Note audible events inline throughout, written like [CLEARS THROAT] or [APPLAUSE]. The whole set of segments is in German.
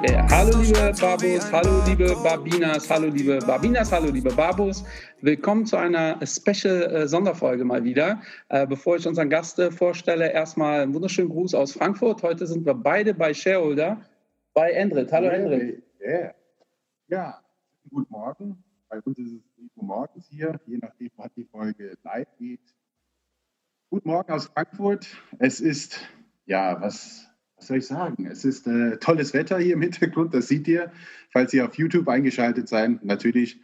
Hallo liebe Babos, hallo liebe Babinas, hallo liebe Babinas, hallo liebe Babos. Willkommen zu einer Special-Sonderfolge mal wieder. Äh, bevor ich unseren Gast äh, vorstelle, erstmal einen wunderschönen Gruß aus Frankfurt. Heute sind wir beide bei Shareholder, bei Endrit. Hallo Endrit. Yeah. Ja, guten Morgen. Bei uns ist es 7 Uhr morgens hier, je nachdem, wann die Folge live geht. Guten Morgen aus Frankfurt. Es ist, ja, was was soll ich sagen? Es ist äh, tolles Wetter hier im Hintergrund, das seht ihr, falls ihr auf YouTube eingeschaltet seid. Natürlich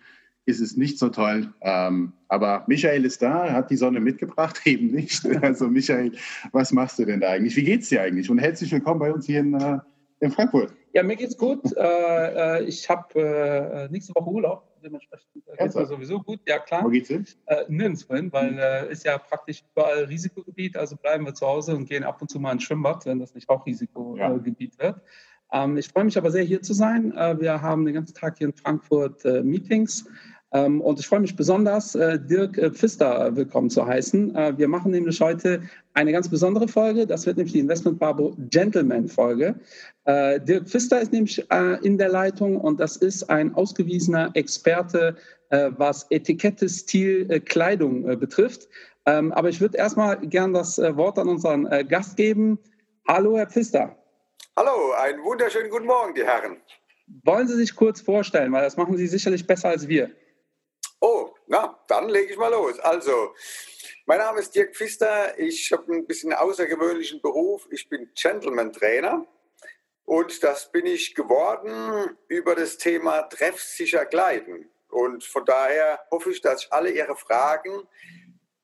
ist es nicht so toll, ähm, aber Michael ist da, hat die Sonne mitgebracht, [LAUGHS] eben nicht. Also Michael, was machst du denn da eigentlich? Wie geht's dir eigentlich? Und herzlich willkommen bei uns hier in, äh, in Frankfurt. Ja, mir geht's gut. Äh, äh ich habe äh, nächste Woche Urlaub dementsprechend äh, geht es sowieso gut. Ja, klar. Wo geht's hin? Äh, nirgendwo hin, weil äh, ist ja praktisch überall Risikogebiet, also bleiben wir zu Hause und gehen ab und zu mal ins Schwimmbad, wenn das nicht auch Risikogebiet ja. wird. Ähm, ich freue mich aber sehr, hier zu sein. Äh, wir haben den ganzen Tag hier in Frankfurt äh, Meetings. Ähm, und ich freue mich besonders, äh, Dirk äh, Pfister willkommen zu heißen. Äh, wir machen nämlich heute eine ganz besondere Folge. Das wird nämlich die Investment Babo Gentleman Folge. Dirk Pfister ist nämlich in der Leitung und das ist ein ausgewiesener Experte, was Etikette, Stil, Kleidung betrifft. Ähm, aber ich würde erstmal gern das Wort an unseren Gast geben. Hallo, Herr Pfister. Hallo, einen wunderschönen guten Morgen, die Herren. Wollen Sie sich kurz vorstellen, weil das machen Sie sicherlich besser als wir. Na, dann lege ich mal los. Also, mein Name ist Dirk Pfister. Ich habe ein bisschen außergewöhnlichen Beruf. Ich bin Gentleman-Trainer. Und das bin ich geworden über das Thema treffsicher Kleiden. Und von daher hoffe ich, dass ich alle Ihre Fragen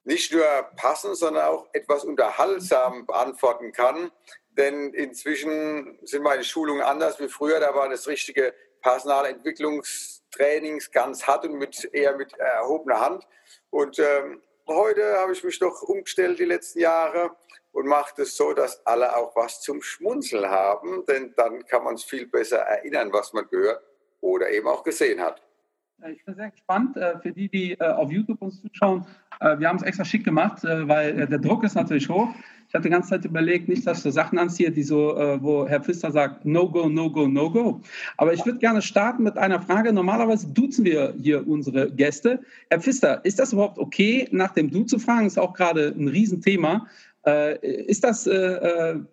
nicht nur passend, sondern auch etwas unterhaltsam beantworten kann. Denn inzwischen sind meine Schulungen anders wie früher. Da war das richtige Personalentwicklungs- Trainings ganz hart und mit, eher mit erhobener Hand. Und ähm, heute habe ich mich doch umgestellt die letzten Jahre und mache es so, dass alle auch was zum Schmunzeln haben, denn dann kann man es viel besser erinnern, was man gehört oder eben auch gesehen hat. Ich bin sehr gespannt äh, für die, die äh, auf YouTube uns zuschauen. Äh, wir haben es extra schick gemacht, weil der Druck ist natürlich hoch. Ich hatte die ganze Zeit überlegt, nicht, dass ich so Sachen anziehe, die so, wo Herr Pfister sagt, no go, no go, no go. Aber ich würde gerne starten mit einer Frage. Normalerweise duzen wir hier unsere Gäste. Herr Pfister, ist das überhaupt okay, nach dem Du zu fragen? Ist auch gerade ein Riesenthema. Ist das,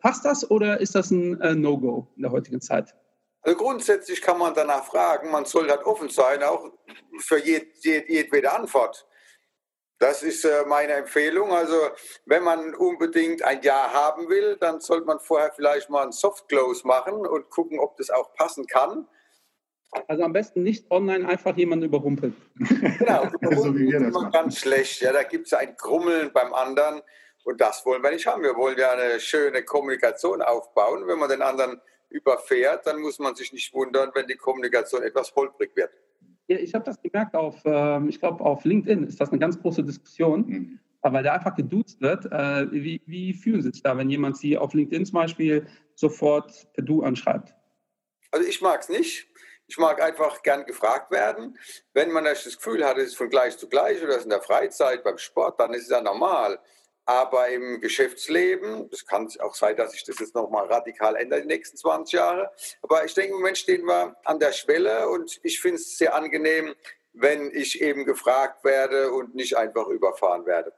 passt das oder ist das ein No-Go in der heutigen Zeit? Also grundsätzlich kann man danach fragen, man soll halt offen sein, auch für jed, jed, jedwede Antwort. Das ist äh, meine Empfehlung. Also wenn man unbedingt ein Ja haben will, dann sollte man vorher vielleicht mal ein Soft Close machen und gucken, ob das auch passen kann. Also am besten nicht online einfach jemanden überrumpeln. Genau, [LAUGHS] überrumpeln ist immer ganz schlecht. Ja, da gibt es ein Grummeln beim anderen und das wollen wir nicht haben. Wir wollen ja eine schöne Kommunikation aufbauen. Wenn man den anderen überfährt, dann muss man sich nicht wundern, wenn die Kommunikation etwas holprig wird. Ja, ich habe das gemerkt auf, äh, ich glaube, auf LinkedIn ist das eine ganz große Diskussion, mhm. weil da einfach geduzt wird. Äh, wie, wie, fühlen Sie sich da, wenn jemand Sie auf LinkedIn zum Beispiel sofort per Du anschreibt? Also ich mag es nicht. Ich mag einfach gern gefragt werden. Wenn man das Gefühl hat, es ist von gleich zu gleich oder es ist in der Freizeit, beim Sport, dann ist es ja normal. Aber im Geschäftsleben, es kann auch sein, dass sich das jetzt nochmal radikal ändert in den nächsten 20 Jahren. Aber ich denke, im Moment stehen wir an der Schwelle und ich finde es sehr angenehm, wenn ich eben gefragt werde und nicht einfach überfahren werde.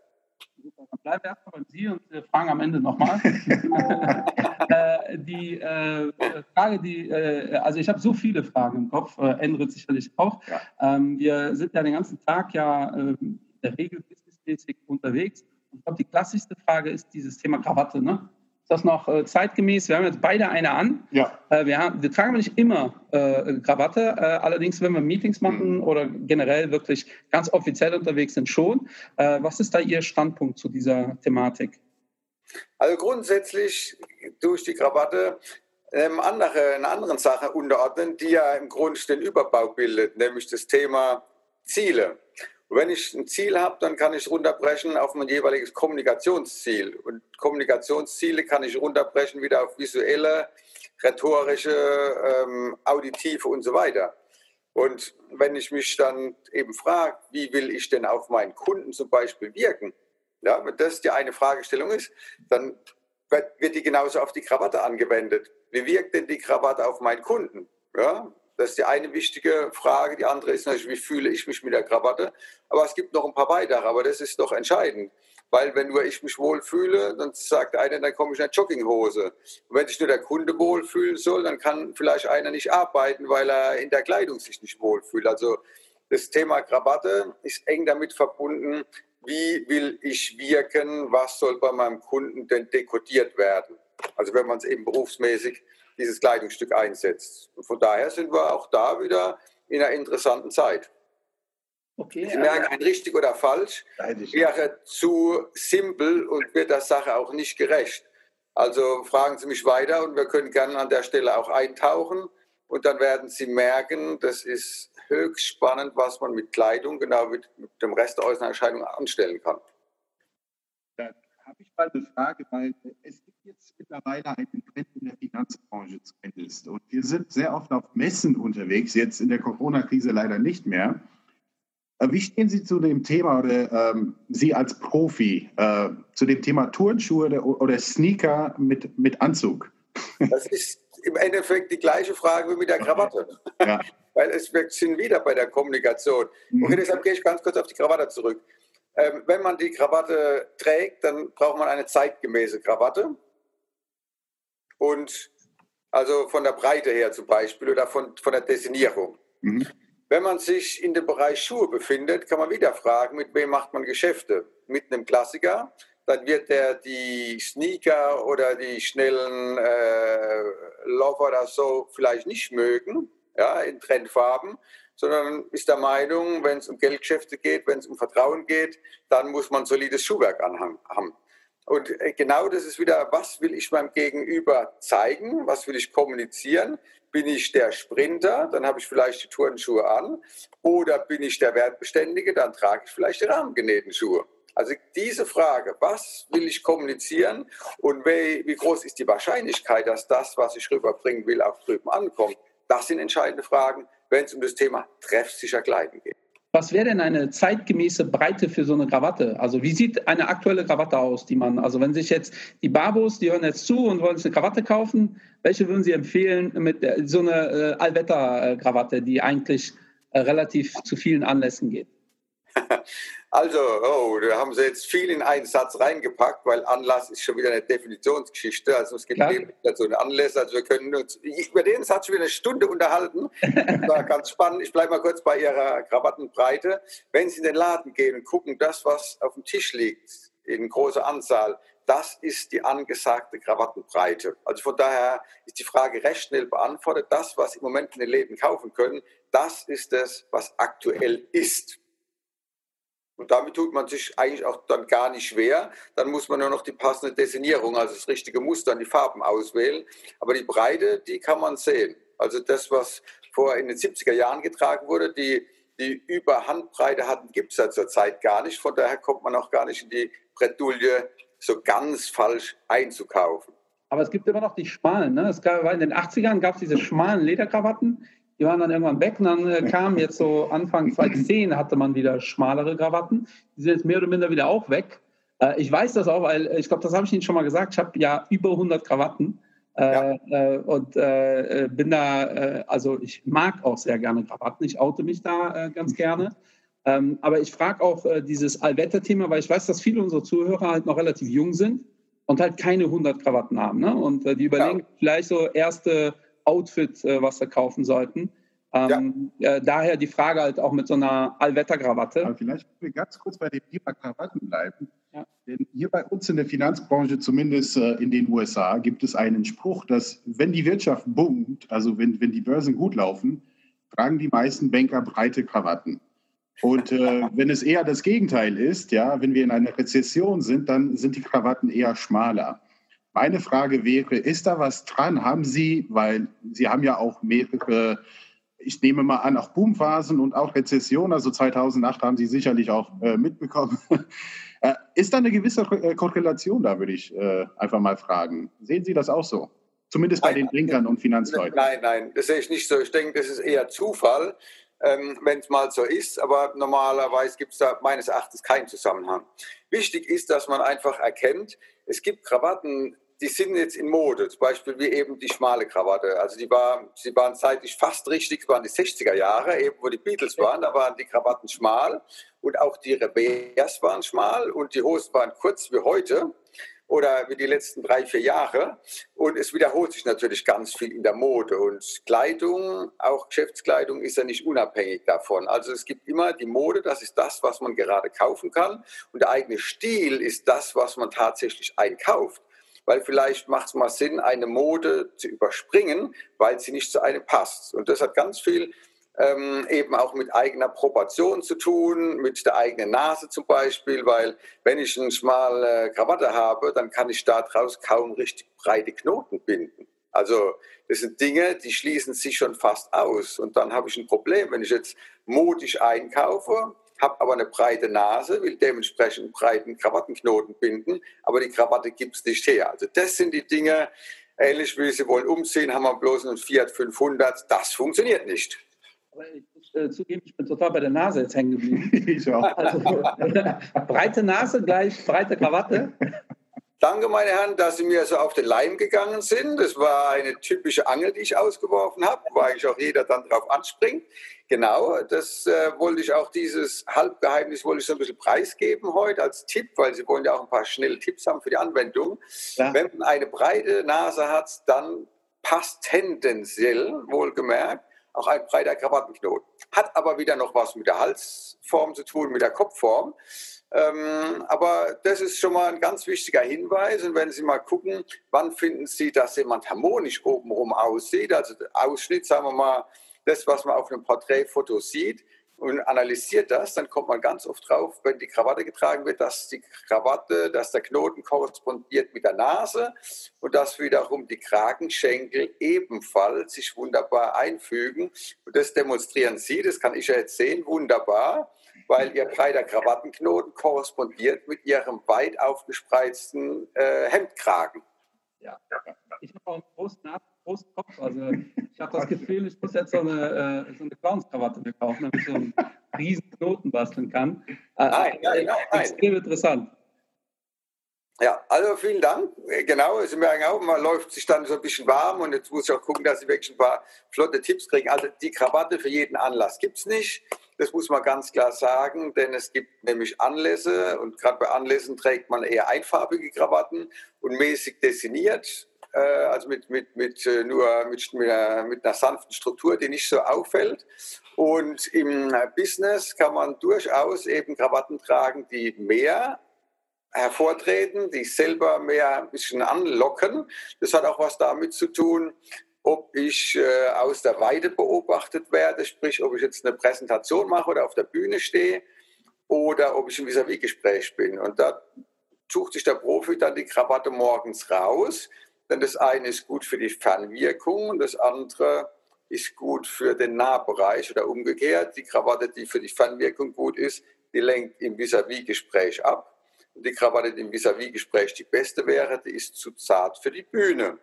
Dann bleiben wir erstmal bei Sie und wir fragen am Ende nochmal. [LAUGHS] äh, die äh, Frage, die, äh, also ich habe so viele Fragen im Kopf, äh, Endrit sicherlich auch. Ja. Ähm, wir sind ja den ganzen Tag ja ähm, in der Regel businessmäßig unterwegs ich glaube, die klassischste Frage ist dieses Thema Krawatte. Ne? Ist das noch äh, zeitgemäß? Wir haben jetzt beide eine an. Ja. Äh, wir, haben, wir, tragen nicht immer äh, Krawatte. Äh, allerdings, wenn wir Meetings machen mhm. oder generell wirklich ganz offiziell unterwegs sind, schon. Äh, was ist da Ihr Standpunkt zu dieser Thematik? Also grundsätzlich durch die Krawatte ähm, andere, eine andere Sache unterordnen, die ja im Grunde den Überbau bildet, nämlich das Thema Ziele. Wenn ich ein Ziel habe, dann kann ich runterbrechen auf mein jeweiliges Kommunikationsziel. Und Kommunikationsziele kann ich runterbrechen wieder auf visuelle, rhetorische, ähm, auditive und so weiter. Und wenn ich mich dann eben frage, wie will ich denn auf meinen Kunden zum Beispiel wirken, ja, wenn das die eine Fragestellung ist, dann wird die genauso auf die Krawatte angewendet. Wie wirkt denn die Krawatte auf meinen Kunden? Ja, das ist die eine wichtige Frage. Die andere ist natürlich, wie fühle ich mich mit der Krawatte? Aber es gibt noch ein paar weitere, aber das ist doch entscheidend. Weil wenn nur ich mich wohl fühle, dann sagt einer, dann komme ich in eine Jogginghose. Und wenn sich nur der Kunde wohlfühlen soll, dann kann vielleicht einer nicht arbeiten, weil er in der Kleidung sich nicht wohlfühlt. Also das Thema Krawatte ist eng damit verbunden, wie will ich wirken, was soll bei meinem Kunden denn dekodiert werden. Also wenn man es eben berufsmäßig dieses Kleidungsstück einsetzt. Und von daher sind wir auch da wieder in einer interessanten Zeit. Okay, ich merke, ein richtig oder falsch wäre zu simpel und wird der Sache auch nicht gerecht. Also fragen Sie mich weiter und wir können gerne an der Stelle auch eintauchen und dann werden Sie merken, das ist höchst spannend, was man mit Kleidung, genau wie mit dem Rest der äußeren Erscheinung anstellen kann. Habe ich mal eine Frage, weil es gibt jetzt mittlerweile einen Trend in der Finanzbranche zumindest. Und wir sind sehr oft auf Messen unterwegs, jetzt in der Corona-Krise leider nicht mehr. Äh, wie stehen Sie zu dem Thema oder ähm, Sie als Profi äh, zu dem Thema Turnschuhe oder, oder Sneaker mit, mit Anzug? Das ist im Endeffekt die gleiche Frage wie mit der Krawatte. Ja. [LAUGHS] Weil es wir sind wieder bei der Kommunikation. Mhm. Okay, deshalb gehe ich ganz kurz auf die Krawatte zurück. Ähm, wenn man die Krawatte trägt, dann braucht man eine zeitgemäße Krawatte. Und also von der Breite her zum Beispiel oder von, von der Designierung. Mhm. Wenn man sich in dem Bereich Schuhe befindet, kann man wieder fragen, mit wem macht man Geschäfte? Mit einem Klassiker, dann wird er die Sneaker oder die schnellen äh, Lover oder so vielleicht nicht mögen, ja, in Trendfarben, sondern ist der Meinung, wenn es um Geldgeschäfte geht, wenn es um Vertrauen geht, dann muss man solides Schuhwerk anhaben. Und äh, genau das ist wieder, was will ich meinem Gegenüber zeigen, was will ich kommunizieren? Bin ich der Sprinter, dann habe ich vielleicht die Turnschuhe an. Oder bin ich der Wertbeständige, dann trage ich vielleicht die rahmengenähten Schuhe. Also diese Frage, was will ich kommunizieren und wie groß ist die Wahrscheinlichkeit, dass das, was ich rüberbringen will, auch drüben ankommt, das sind entscheidende Fragen, wenn es um das Thema treffsicher Kleiden geht. Was wäre denn eine zeitgemäße Breite für so eine Krawatte? Also wie sieht eine aktuelle Krawatte aus, die man, also wenn sich jetzt die Babos, die hören jetzt zu und wollen sich eine Krawatte kaufen, welche würden Sie empfehlen mit so einer äh, Allwetter-Krawatte, die eigentlich äh, relativ zu vielen Anlässen geht? [LAUGHS] Also, oh, da haben Sie jetzt viel in einen Satz reingepackt, weil Anlass ist schon wieder eine Definitionsgeschichte. Also es gibt so einen Anlass. Also wir können uns über den Satz schon wieder eine Stunde unterhalten. Das war ganz spannend. Ich bleibe mal kurz bei Ihrer Krawattenbreite. Wenn Sie in den Laden gehen und gucken, das, was auf dem Tisch liegt, in großer Anzahl, das ist die angesagte Krawattenbreite. Also von daher ist die Frage recht schnell beantwortet. Das, was Sie im Moment in den Läden kaufen können, das ist es, was aktuell ist. Und damit tut man sich eigentlich auch dann gar nicht schwer. Dann muss man nur noch die passende Designierung, also das richtige Muster und die Farben auswählen. Aber die Breite, die kann man sehen. Also das, was vor in den 70er Jahren getragen wurde, die, die Überhandbreite hatten, gibt es ja zurzeit gar nicht. Von daher kommt man auch gar nicht in die Bretouille so ganz falsch einzukaufen. Aber es gibt immer noch die schmalen. Ne? Gab, in den 80ern gab es diese schmalen Lederkrawatten die waren dann irgendwann weg und dann äh, kam jetzt so Anfang 2010 hatte man wieder schmalere Krawatten. Die sind jetzt mehr oder minder wieder auch weg. Äh, ich weiß das auch, weil äh, ich glaube, das habe ich Ihnen schon mal gesagt. Ich habe ja über 100 Krawatten. Ja. Äh, und äh, bin da, äh, also ich mag auch sehr gerne Krawatten. Ich oute mich da ganz gerne. Ähm, aber ich frage auch dieses Allwetter-Thema, weil ich weiß, dass viele unserer Zuhörer halt noch relativ jung sind und halt keine 100 Krawatten haben. Ne? Und die überlegen ja. vielleicht so erste Outfit, äh, was sie kaufen sollten. Ähm, ja. äh, daher die Frage halt auch mit so einer Allwetterkrawatte. Aber vielleicht können wir ganz kurz bei dem Thema Krawatten bleiben. Ja. Denn hier bei uns in der Finanzbranche, zumindest äh, in den USA, gibt es einen Spruch, dass wenn die Wirtschaft boomt, also wenn, wenn die Börsen gut laufen, tragen die meisten Banker breite Krawatten. Und äh, [LAUGHS] wenn es eher das Gegenteil ist, ja, wenn wir in einer Rezession sind, dann sind die Krawatten eher schmaler. Meine Frage wäre, ist da was dran? Haben Sie, weil Sie haben ja auch mehrere ich nehme mal an, auch Boomphasen und auch Rezession, also 2008 haben Sie sicherlich auch äh, mitbekommen. [LAUGHS] Äh, ist da eine gewisse äh, Korrelation da, würde ich äh, einfach mal fragen. Sehen Sie das auch so? Zumindest bei nein, den Blinkern und Finanzleuten. Nein, nein, das sehe ich nicht so. Ich denke, das ist eher Zufall, ähm, wenn es mal so ist. Aber normalerweise gibt es da meines Erachtens keinen Zusammenhang. Wichtig ist, dass man einfach erkennt, es gibt Krawatten, die sind jetzt in Mode, zum Beispiel wie eben die schmale Krawatte. Also die, war, sie waren zeitlich fast richtig, es waren die 60er Jahre, eben wo die Beatles waren, da waren die Krawatten schmal und auch die Revers waren schmal und die Hosen waren kurz wie heute oder wie die letzten drei, vier Jahre. Und es wiederholt sich natürlich ganz viel in der Mode. Und Kleidung, auch Geschäftskleidung, ist ja nicht unabhängig davon. Also es gibt immer die Mode, das ist das, was man gerade kaufen kann. Und der eigene Stil ist das, was man tatsächlich einkauft weil vielleicht macht es mal Sinn, eine Mode zu überspringen, weil sie nicht zu einem passt. Und das hat ganz viel ähm, eben auch mit eigener Proportion zu tun, mit der eigenen Nase zum Beispiel, weil wenn ich eine schmale Krawatte habe, dann kann ich daraus kaum richtig breite Knoten binden. Also das sind Dinge, die schließen sich schon fast aus. Und dann habe ich ein Problem, wenn ich jetzt modisch einkaufe, habe aber eine breite Nase, will dementsprechend einen breiten Krawattenknoten binden, aber die Krawatte gibt es nicht her. Also das sind die Dinge, ähnlich wie Sie wollen umziehen, haben wir bloß einen Fiat 500, das funktioniert nicht. Aber ich muss äh, zugeben, ich bin total bei der Nase jetzt hängen geblieben. [LAUGHS] ich auch. Also, [LAUGHS] breite Nase gleich breite Krawatte. Danke, meine Herren, dass Sie mir so auf den Leim gegangen sind. Das war eine typische Angel, die ich ausgeworfen habe, wo eigentlich auch jeder dann drauf anspringt. Genau, das äh, wollte ich auch, dieses Halbgeheimnis wollte ich so ein bisschen preisgeben heute als Tipp, weil Sie wollen ja auch ein paar schnelle Tipps haben für die Anwendung. Ja. Wenn man eine breite Nase hat, dann passt tendenziell, wohlgemerkt, auch ein breiter Krawattenknoten. Hat aber wieder noch was mit der Halsform zu tun, mit der Kopfform. Ähm, aber das ist schon mal ein ganz wichtiger Hinweis. Und wenn Sie mal gucken, wann finden Sie, dass jemand harmonisch obenrum aussieht, also Ausschnitt, sagen wir mal, das, was man auf einem Porträtfoto sieht, und analysiert das, dann kommt man ganz oft drauf, wenn die Krawatte getragen wird, dass die Krawatte, dass der Knoten korrespondiert mit der Nase und dass wiederum die Kragenschenkel ebenfalls sich wunderbar einfügen. Und das demonstrieren Sie, das kann ich ja jetzt sehen, wunderbar weil ihr breiter Krawattenknoten korrespondiert mit ihrem weit aufgespreizten äh, Hemdkragen. Ja, ich habe auch einen großen, großen Kopf. Also ich habe das Gefühl, ich muss jetzt so eine, äh, so eine Clownskrawatte mir kaufen, damit ich so einen riesen Knoten basteln kann. Äh, nein, nein, nein, nein. Extrem interessant. Ja, also vielen Dank. Äh, genau, Sie merken auch, man läuft sich dann so ein bisschen warm und jetzt muss ich auch gucken, dass Sie wirklich ein paar flotte Tipps kriegen. Also die Krawatte für jeden Anlass gibt es nicht. Das muss man ganz klar sagen, denn es gibt nämlich Anlässe und gerade bei Anlässen trägt man eher einfarbige Krawatten und mäßig dessiniert, äh, also mit, mit, mit, äh, nur mit, mit, einer, mit einer sanften Struktur, die nicht so auffällt. Und im Business kann man durchaus eben Krawatten tragen, die mehr hervortreten, die selber mehr ein bisschen anlocken. Das hat auch was damit zu tun, ob ich äh, aus der Weide beobachtet werde, sprich, ob ich jetzt eine Präsentation mache oder auf der Bühne stehe oder ob ich im Vis-à-vis-Gespräch bin. Und da sucht sich der Profi dann die Krawatte morgens raus, denn das eine ist gut für die Fernwirkung und das andere ist gut für den Nahbereich oder umgekehrt. Die Krawatte, die für die Fernwirkung gut ist, die lenkt im Vis-à-vis-Gespräch ab. Und die Krawatte, die im Vis-à-vis-Gespräch die beste wäre, die ist zu zart für die Bühne.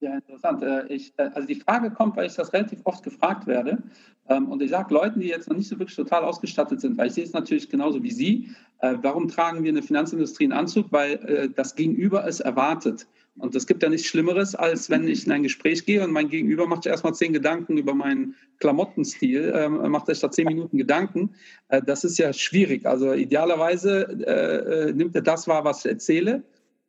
Ja, interessant. Äh, ich, äh, also die Frage kommt, weil ich das relativ oft gefragt werde. Ähm, und ich sage Leuten, die jetzt noch nicht so wirklich total ausgestattet sind, weil ich sehe es natürlich genauso wie Sie. Äh, warum tragen wir in der Finanzindustrie einen Anzug? Weil das Gegenüber es erwartet. Und es gibt ja nichts Schlimmeres, als wenn ich in ein Gespräch gehe und mein Gegenüber macht erstmal zehn Gedanken über meinen Klamottenstil, ähm, macht sich da zehn Minuten Gedanken. das ist ja schwierig. Also idealerweise nimmt er das wahr, was ich erzähle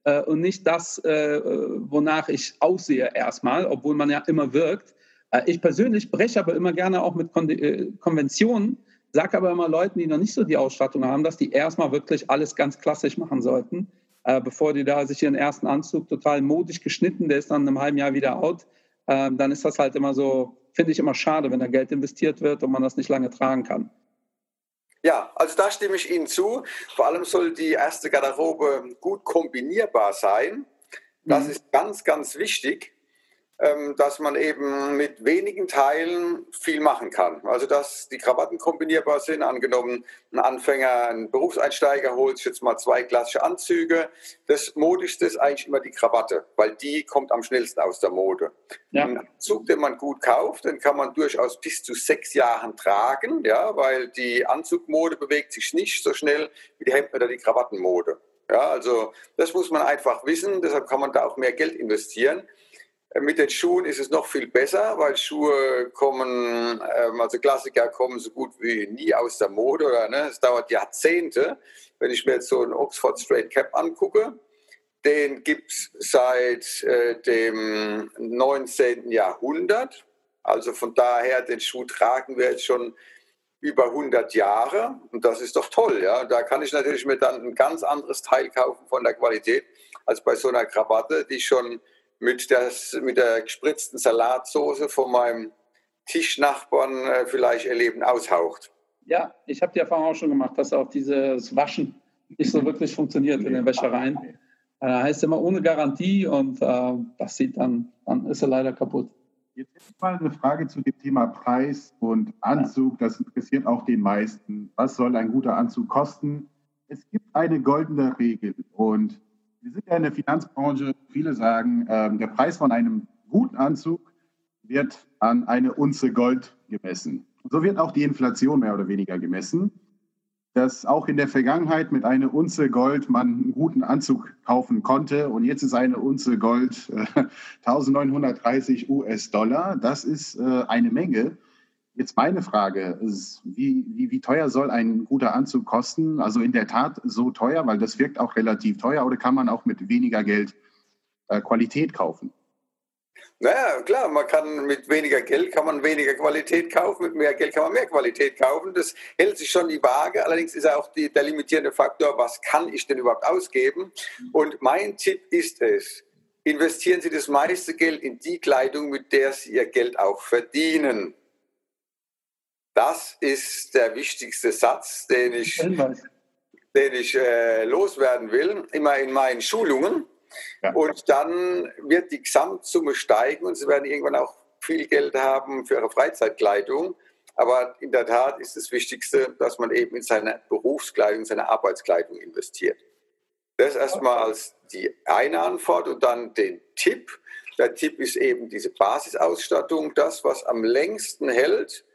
äh, und nicht das, äh, wonach ich aussehe erstmal, obwohl man ja immer wirkt. Äh, ich persönlich breche aber immer gerne auch mit Kon äh, Konventionen, sage aber immer Leuten, die noch nicht so die Ausstattung haben, dass die erstmal wirklich alles ganz klassisch machen sollten, äh, bevor die da sich ihren ersten Anzug total modisch geschnitten, der ist dann in einem halben Jahr wieder out. Ähm, dann ist das halt immer so, finde ich immer schade, wenn da Geld investiert wird und man das nicht lange tragen kann. Ja, also da stimme ich Ihnen zu. Vor allem soll die erste Garderobe gut kombinierbar sein. Das mhm. ist ganz, ganz wichtig. Ähm, dass man eben mit wenigen Teilen viel machen kann. Also dass die Krawatten kombinierbar sind. Angenommen, ein Anfänger, ein Berufseinsteiger holt sich jetzt mal zwei klassische Anzüge. Das Modischste ist eigentlich immer die Krawatte, weil die kommt am schnellsten aus der Mode. Ja. Ein Anzug, den man gut kauft, den kann man durchaus bis zu sechs Jahren tragen, ja, weil die Anzugmode bewegt sich nicht so schnell wie die Hemden- oder die Krawattenmode. Ja, also das muss man einfach wissen, deshalb kann man da auch mehr Geld investieren. Mit den Schuhen ist es noch viel besser, weil Schuhe kommen, ähm, also Klassiker kommen so gut wie nie aus der Mode. Oder, ne? Es dauert Jahrzehnte. Wenn ich mir jetzt so einen Oxford Straight Cap angucke, den gibt es seit äh, dem 19. Jahrhundert. Also von daher, den Schuh tragen wir jetzt schon über 100 Jahre. Und das ist doch toll. Ja? Da kann ich natürlich mir dann ein ganz anderes Teil kaufen von der Qualität als bei so einer Krawatte, die schon mit, das, mit der gespritzten Salatsoße von meinem Tischnachbarn äh, vielleicht ihr Leben aushaucht. Ja, ich habe die Erfahrung auch schon gemacht, dass auch dieses Waschen nicht so wirklich funktioniert in den Wäschereien. Äh, heißt immer ohne Garantie und äh, das sieht dann, dann ist er leider kaputt. Jetzt mal eine Frage zu dem Thema Preis und Anzug. Das interessiert auch den meisten. Was soll ein guter Anzug kosten? Es gibt eine goldene Regel und wir sind ja in der Finanzbranche. Viele sagen, äh, der Preis von einem guten Anzug wird an eine Unze Gold gemessen. So wird auch die Inflation mehr oder weniger gemessen. Dass auch in der Vergangenheit mit einer Unze Gold man einen guten Anzug kaufen konnte und jetzt ist eine Unze Gold äh, [LAUGHS] 1930 US-Dollar. Das ist äh, eine Menge. Jetzt meine Frage wie, wie, wie teuer soll ein guter Anzug kosten? Also in der Tat so teuer, weil das wirkt auch relativ teuer, oder kann man auch mit weniger Geld äh, Qualität kaufen? Naja, klar, man kann mit weniger Geld kann man weniger Qualität kaufen, mit mehr Geld kann man mehr Qualität kaufen. Das hält sich schon die Waage. Allerdings ist auch die, der limitierende Faktor, was kann ich denn überhaupt ausgeben? Und mein Tipp ist es, investieren Sie das meiste Geld in die Kleidung, mit der Sie Ihr Geld auch verdienen. Das ist der wichtigste Satz, den ich, den ich äh, loswerden will, immer in meinen Schulungen. Ja. Und dann wird die Gesamtsumme steigen und Sie werden irgendwann auch viel Geld haben für Ihre Freizeitkleidung. Aber in der Tat ist das Wichtigste, dass man eben in seine Berufskleidung, seine Arbeitskleidung investiert. Das erstmal als die eine Antwort und dann den Tipp. Der Tipp ist eben diese Basisausstattung, das, was am längsten hält,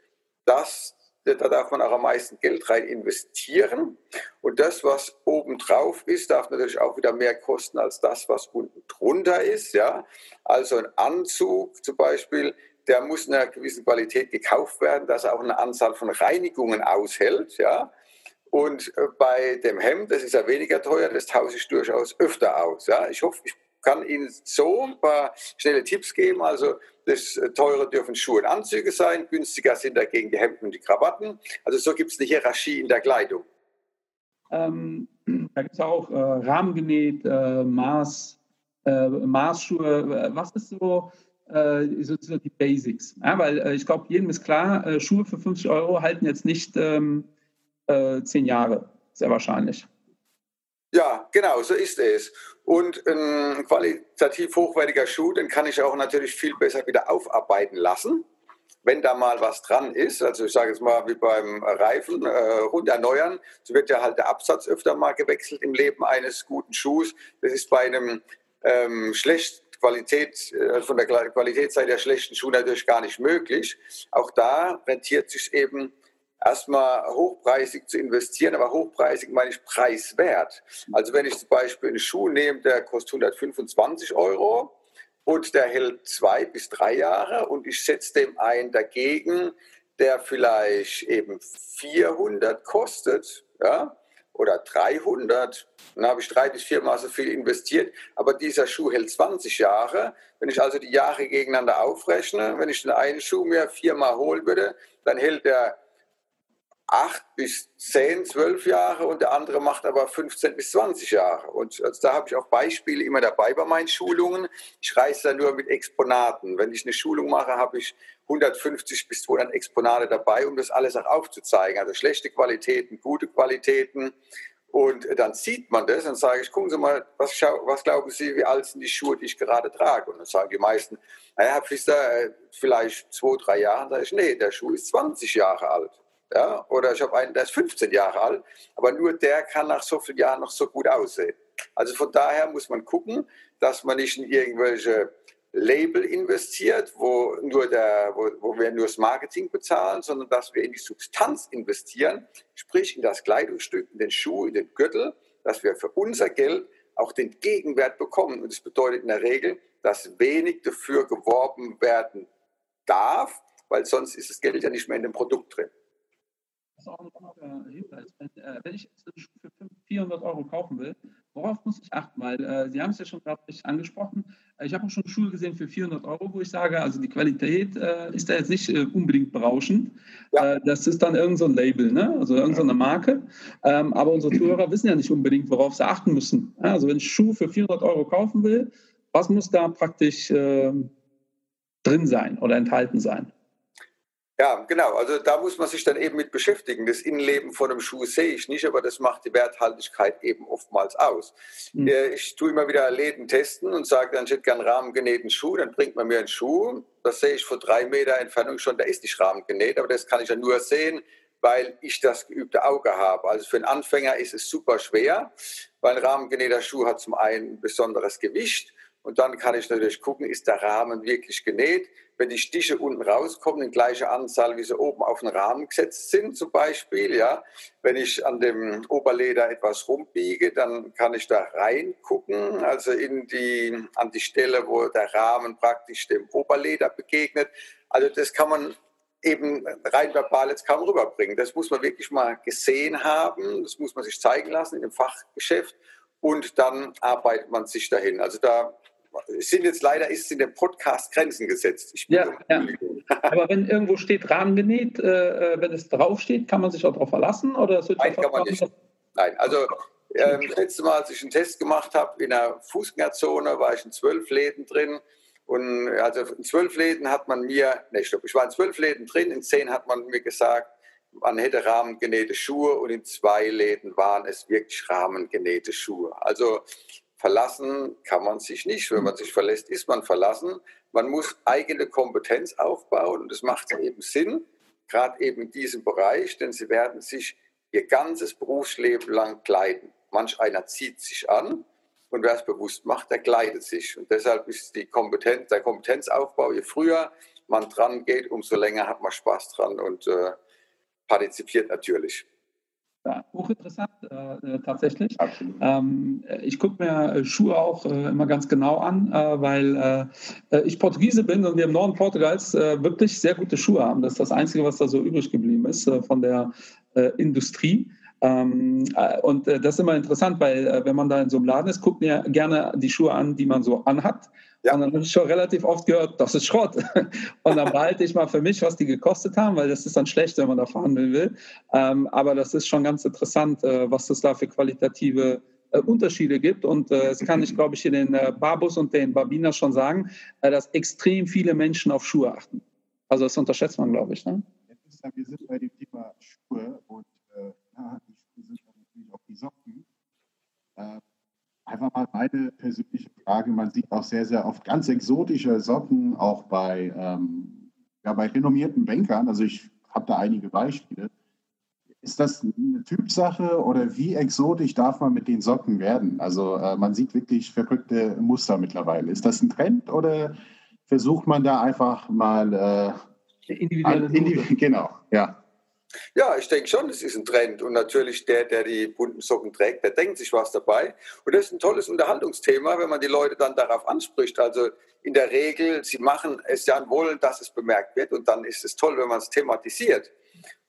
das, da darf man auch am meisten Geld rein investieren. Und das, was oben drauf ist, darf natürlich auch wieder mehr kosten als das, was unten drunter ist. Ja? Also ein Anzug zum Beispiel, der muss in einer gewissen Qualität gekauft werden, dass er auch eine Anzahl von Reinigungen aushält. Ja? Und äh, bei dem Hemd, das ist ja weniger teuer, das tausche ich durchaus öfter aus. Ja? Ich hoffe, ich kann Ihnen so ein paar schnelle Tipps geben. Also das äh, teure dürfen Schuhe und Anzüge sein, günstiger sind dagegen die Hemden und die Krawatten. Also so gibt es eine Hierarchie in der Kleidung. Ähm, [CLEARS THROAT] da gibt es auch äh, Rahmengenäht, äh, Maß, äh, Maßschuhe. Was ist so, äh, so, so die Basics? Ja, weil äh, ich glaube, jedem ist klar, Schuhe für 50 Euro halten jetzt nicht ähm, zehn Jahre, sehr wahrscheinlich. Ja, genau, so ist es. Und ein qualitativ hochwertiger Schuh, den kann ich auch natürlich viel besser wieder aufarbeiten lassen, wenn da mal was dran ist. Also ich sage jetzt mal wie beim Reifen äh, rund erneuern, so wird ja halt der Absatz öfter mal gewechselt im Leben eines guten Schuhs. Das ist bei einem ähm, schlecht Qualität, äh, von der Qualitätsseite der schlechten Schuhe natürlich gar nicht möglich. Auch da rentiert sich eben erstmal hochpreisig zu investieren, aber hochpreisig meine ich preiswert. Also wenn ich zum Beispiel einen Schuh nehme, der kostet 125 Euro und der hält zwei bis drei Jahre und ich setze dem einen dagegen, der vielleicht eben 400 kostet, ja, oder 300, dann habe ich drei bis viermal so viel investiert, aber dieser Schuh hält 20 Jahre. Wenn ich also die Jahre gegeneinander aufrechne, wenn ich den einen Schuh mir viermal holen würde, dann hält der acht bis zehn, zwölf Jahre und der andere macht aber 15 bis 20 Jahre. Und also da habe ich auch Beispiele immer dabei bei meinen Schulungen. Ich reise da nur mit Exponaten. Wenn ich eine Schulung mache, habe ich 150 bis 200 Exponate dabei, um das alles auch aufzuzeigen. Also schlechte Qualitäten, gute Qualitäten. Und dann sieht man das und sage ich, gucken Sie mal, was, was, glauben Sie, wie alt sind die Schuhe, die ich gerade trage? Und dann sagen die meisten, naja, äh, vielleicht zwei, drei Jahre. Da ich, nee, der Schuh ist 20 Jahre alt. Ja? Oder ich habe einen, der ist 15 Jahre alt, aber nur der kann nach so vielen Jahren noch so gut aussehen. Also von daher muss man gucken, dass man nicht in irgendwelche Label investiert, wo, nur der, wo, wo wir nur das Marketing bezahlen, sondern dass wir in die Substanz investieren, sprich in das Kleidungsstück, in den Schuh, in den Gürtel, dass wir für unser Geld auch den Gegenwert bekommen. Und das bedeutet in der Regel, dass wenig dafür geworben werden darf, weil sonst ist das Geld ja nicht mehr in dem Produkt drin. Das ist auch ein guter Hinweis. Wenn, äh, wenn ich jetzt einen Schuh für 400 Euro kaufen will, worauf muss ich achten? Weil äh, Sie haben es ja schon, glaube ich, angesprochen. Äh, ich habe auch schon Schuhe gesehen für 400 Euro, wo ich sage, also die Qualität äh, ist da jetzt nicht äh, unbedingt berauschend. Ja. Äh, das ist dann irgendein so Label, ne? also irgendeine so Marke. Ähm, aber unsere Zuhörer wissen ja nicht unbedingt, worauf sie achten müssen. Ja, also wenn ich Schuh für 400 Euro kaufen will, was muss da praktisch ähm, drin sein oder enthalten sein? Ja, genau. Also da muss man sich dann eben mit beschäftigen. Das Innenleben von einem Schuh sehe ich nicht, aber das macht die Werthaltigkeit eben oftmals aus. Mhm. Ich tue immer wieder Läden testen und sage dann, ich hätte gern rahmengenähten Schuh. Dann bringt man mir einen Schuh. Das sehe ich vor drei Meter Entfernung schon, der ist nicht rahmengenäht, aber das kann ich ja nur sehen, weil ich das geübte Auge habe. Also für einen Anfänger ist es super schwer, weil ein rahmengenähter Schuh hat zum einen ein besonderes Gewicht und dann kann ich natürlich gucken, ist der Rahmen wirklich genäht. Wenn die Stiche unten rauskommen, in gleicher Anzahl, wie sie oben auf den Rahmen gesetzt sind, zum Beispiel, ja. Wenn ich an dem Oberleder etwas rumbiege, dann kann ich da reingucken, also in die, an die Stelle, wo der Rahmen praktisch dem Oberleder begegnet. Also das kann man eben rein verbal jetzt kaum rüberbringen. Das muss man wirklich mal gesehen haben, das muss man sich zeigen lassen in dem Fachgeschäft und dann arbeitet man sich dahin. Also da sind jetzt leider ist in dem Podcast Grenzen gesetzt. ja, ja. Aber wenn irgendwo steht Rahmen genäht, äh, äh, wenn es draufsteht, kann man sich auch darauf verlassen? Oder Nein, kann man nicht. Nein, also ähm, das letzte Mal, als ich einen Test gemacht habe in der Fußgängerzone, war ich in zwölf Läden drin. Und also in zwölf Läden hat man mir, ne, stopp, ich war in zwölf Läden drin, in zehn hat man mir gesagt, man hätte rahmengenähte Schuhe und in zwei Läden waren es wirklich rahmengenähte Schuhe. Also verlassen kann man sich nicht. Wenn man sich verlässt, ist man verlassen. Man muss eigene Kompetenz aufbauen und das macht eben Sinn, gerade eben in diesem Bereich, denn sie werden sich ihr ganzes Berufsleben lang kleiden. Manch einer zieht sich an und wer es bewusst macht, der kleidet sich. Und deshalb ist die Kompetenz, der Kompetenzaufbau, je früher man dran geht, umso länger hat man Spaß dran und äh, partizipiert natürlich. Ja, hochinteressant äh, tatsächlich. Ähm, ich gucke mir äh, Schuhe auch äh, immer ganz genau an, äh, weil äh, äh, ich Portugiese bin und wir im Norden Portugals wirklich sehr gute Schuhe haben. Das ist das Einzige, was da so übrig geblieben ist von der Industrie. Ähm, und das ist immer interessant, weil wenn man da in so einem Laden ist, guckt mir gerne die Schuhe an, die man so anhat. Ja. Und dann habe ich schon relativ oft gehört, das ist Schrott. [LAUGHS] Und dann behalte ich mal für mich, was die gekostet haben, weil das ist dann schlecht, wenn man da verhandeln will. Ähm, aber das ist schon ganz interessant, äh, was es da für qualitative äh, Unterschiede gibt. Und äh, es kann ich, glaube ich, in den äh, Babus und den Babinas schon sagen, äh, dass extrem viele Menschen auf Schuhe achten. Also das unterschätzt man, glaube ich. Ne? Wir sind bei dem Thema Schuhe und äh, ja, die Schuhe sind natürlich auch die Socken. Einfach mal meine persönliche Frage. Man sieht auch sehr, sehr oft ganz exotische Socken, auch bei, ähm, ja, bei renommierten Bankern. Also ich habe da einige Beispiele. Ist das eine Typsache oder wie exotisch darf man mit den Socken werden? Also äh, man sieht wirklich verrückte Muster mittlerweile. Ist das ein Trend oder versucht man da einfach mal äh, individuelle Individu Genau, ja. Ja, ich denke schon, es ist ein Trend. Und natürlich der, der die bunten Socken trägt, der denkt sich was dabei. Und das ist ein tolles Unterhaltungsthema, wenn man die Leute dann darauf anspricht. Also in der Regel, sie machen es ja und wollen, dass es bemerkt wird. Und dann ist es toll, wenn man es thematisiert.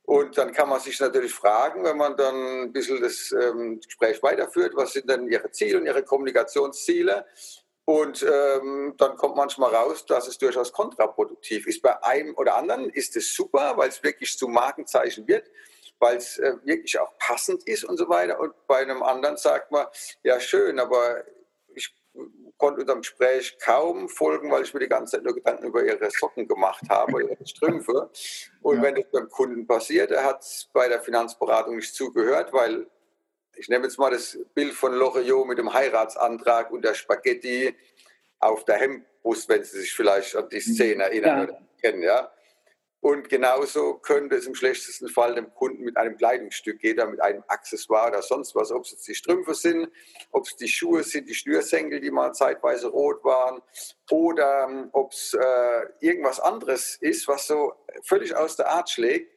Und dann kann man sich natürlich fragen, wenn man dann ein bisschen das ähm, Gespräch weiterführt, was sind denn Ihre Ziele und Ihre Kommunikationsziele? Und ähm, dann kommt manchmal raus, dass es durchaus kontraproduktiv ist. Bei einem oder anderen ist es super, weil es wirklich zu Markenzeichen wird, weil es äh, wirklich auch passend ist und so weiter. Und bei einem anderen sagt man, ja schön, aber ich konnte unserem Gespräch kaum folgen, weil ich mir die ganze Zeit nur Gedanken über ihre Socken gemacht habe ihre Strümpfe. Und ja. wenn das beim Kunden passiert, er hat bei der Finanzberatung nicht zugehört, weil ich nehme jetzt mal das Bild von Loriot mit dem Heiratsantrag und der Spaghetti auf der Hemdbrust, wenn Sie sich vielleicht an die Szene erinnern ja. oder kennen, ja. Und genauso könnte es im schlechtesten Fall dem Kunden mit einem Kleidungsstück gehen, oder mit einem Accessoire oder sonst was, ob es jetzt die Strümpfe sind, ob es die Schuhe sind, die Schnürsenkel, die mal zeitweise rot waren, oder ähm, ob es äh, irgendwas anderes ist, was so völlig aus der Art schlägt.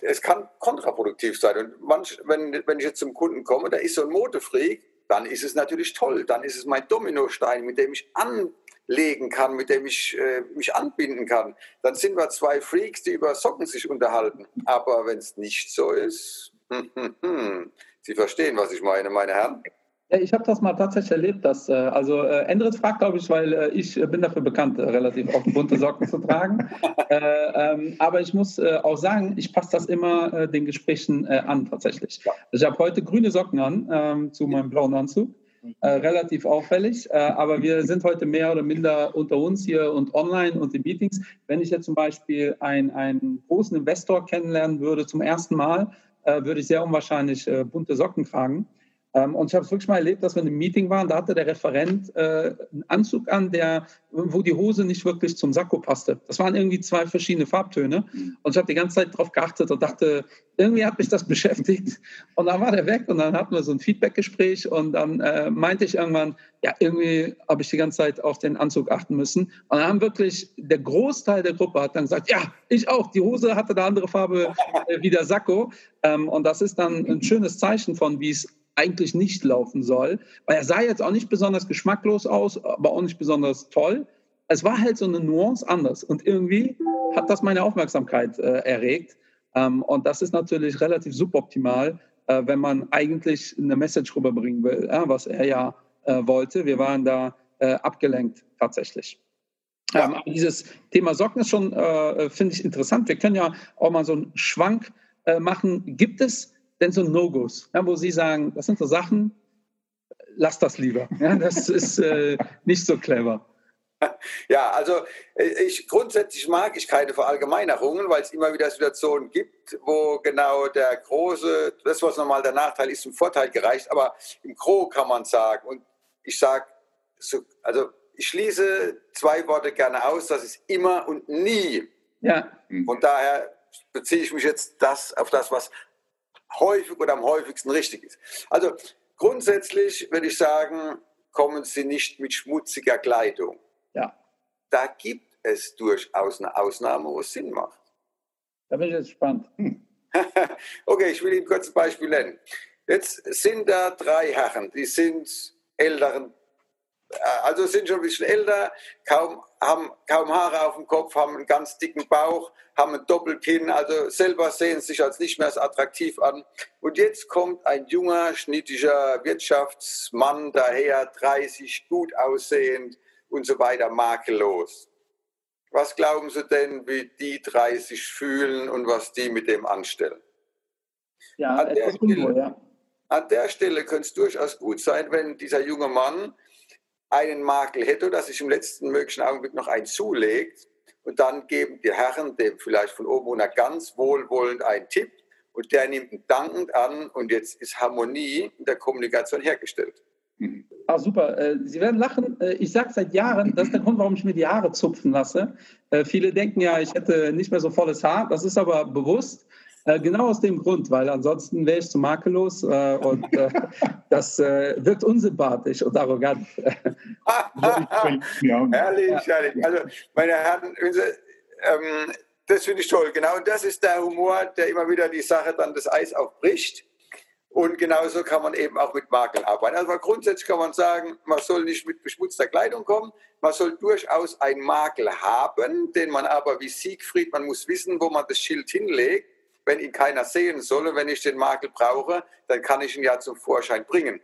Es kann kontraproduktiv sein. Und manch, wenn, wenn ich jetzt zum Kunden komme, der ist so ein Modefreak, dann ist es natürlich toll. Dann ist es mein Dominostein, mit dem ich an legen kann, mit dem ich äh, mich anbinden kann. Dann sind wir zwei Freaks, die über Socken sich unterhalten. Aber wenn es nicht so ist. [LAUGHS] Sie verstehen, was ich meine, meine Herren. Ich habe das mal tatsächlich erlebt, dass, äh, also äh, Endres fragt, glaube ich, weil äh, ich bin dafür bekannt, äh, relativ oft bunte Socken zu tragen. [LAUGHS] Äh, ähm, aber ich muss äh, auch sagen, ich passe das immer den Gesprächen an, tatsächlich. Ich habe heute grüne Socken an ähm, zu meinem blauen Anzug. Äh, relativ auffällig. Äh, aber wir sind heute mehr oder minder unter uns hier und online und in Meetings. Wenn ich jetzt zum Beispiel ein, einen großen Investor kennenlernen würde zum ersten Mal, äh, würde ich sehr unwahrscheinlich äh, bunte Socken tragen. Ähm, und ich habe es wirklich mal erlebt, dass wir in einem Meeting waren, da hatte der Referent äh, einen Anzug an, der, wo die Hose nicht wirklich zum Sakko passte. Das waren irgendwie zwei verschiedene Farbtöne. Und ich habe die ganze Zeit darauf geachtet und dachte, irgendwie hat mich das [LAUGHS] beschäftigt. Und dann war der weg und dann hatten wir so ein Feedbackgespräch und dann äh, meinte ich irgendwann, ja, irgendwie habe ich die ganze Zeit auf den Anzug achten müssen. Und dann haben wirklich, der Großteil der Gruppe hat dann gesagt, ja, ich auch. Die Hose hatte eine andere Farbe [LAUGHS] äh, wie der Sakko. Ähm, und das ist dann ein schönes Zeichen von, wie es eigentlich nicht laufen soll. Weil er sah jetzt auch nicht besonders geschmacklos aus, aber auch nicht besonders toll. Es war halt so eine Nuance anders. Und irgendwie hat das meine Aufmerksamkeit äh, erregt. Ähm, und das ist natürlich relativ suboptimal, äh, wenn man eigentlich eine Message rüberbringen will, äh, was er ja äh, wollte. Wir waren da äh, abgelenkt tatsächlich. Ja. Ähm, dieses Thema Socken ist schon, äh, finde ich, interessant. Wir können ja auch mal so einen Schwank machen. Gibt es denn so No-Gos, ja, wo Sie sagen, das sind so Sachen, lass das lieber. Ja, das [LAUGHS] ist äh, nicht so clever. Ja, also äh, ich grundsätzlich mag ich keine Verallgemeinerungen, weil es immer wieder Situationen gibt, wo genau der große, das was normal der Nachteil ist, zum Vorteil gereicht, aber im Gro kann man sagen und ich sage, so, also ich schließe zwei Worte gerne aus, das ist immer und nie. Ja. Von daher beziehe ich mich jetzt das, auf das, was häufig oder am häufigsten richtig ist. Also grundsätzlich würde ich sagen, kommen Sie nicht mit schmutziger Kleidung. Ja. Da gibt es durchaus eine Ausnahme, wo es Sinn macht. Da bin ich jetzt gespannt. Hm. [LAUGHS] okay, ich will Ihnen kurz ein Beispiel nennen. Jetzt sind da drei Herren, die sind älteren also sind schon ein bisschen älter, kaum, haben kaum Haare auf dem Kopf, haben einen ganz dicken Bauch, haben ein Doppelkinn, also selber sehen sich als nicht mehr als attraktiv an. Und jetzt kommt ein junger, schnittiger Wirtschaftsmann daher, 30, gut aussehend und so weiter, makellos. Was glauben Sie denn, wie die 30 fühlen und was die mit dem anstellen? Ja, an der, Stelle, ja. an der Stelle könnte es durchaus gut sein, wenn dieser junge Mann einen Makel hätte oder sich im letzten möglichen Augenblick noch einen zulegt. Und dann geben die Herren dem vielleicht von oben runter ganz wohlwollend einen Tipp und der nimmt ihn dankend an und jetzt ist Harmonie in der Kommunikation hergestellt. Ah, super. Äh, Sie werden lachen. Äh, ich sage seit Jahren, das ist der Grund, warum ich mir die Haare zupfen lasse. Äh, viele denken ja, ich hätte nicht mehr so volles Haar. Das ist aber bewusst. Äh, genau aus dem Grund, weil ansonsten wäre ich zu makellos äh, und äh, [LAUGHS] das äh, wirkt unsympathisch und arrogant. [LAUGHS] herrlich, herrlich. Also, meine Herren, ähm, das finde ich toll. Genau das ist der Humor, der immer wieder die Sache dann das Eis aufbricht. Und genauso kann man eben auch mit Makeln arbeiten. Also grundsätzlich kann man sagen, man soll nicht mit beschmutzter Kleidung kommen. Man soll durchaus einen Makel haben, den man aber wie Siegfried, man muss wissen, wo man das Schild hinlegt wenn ihn keiner sehen soll wenn ich den Makel brauche, dann kann ich ihn ja zum Vorschein bringen.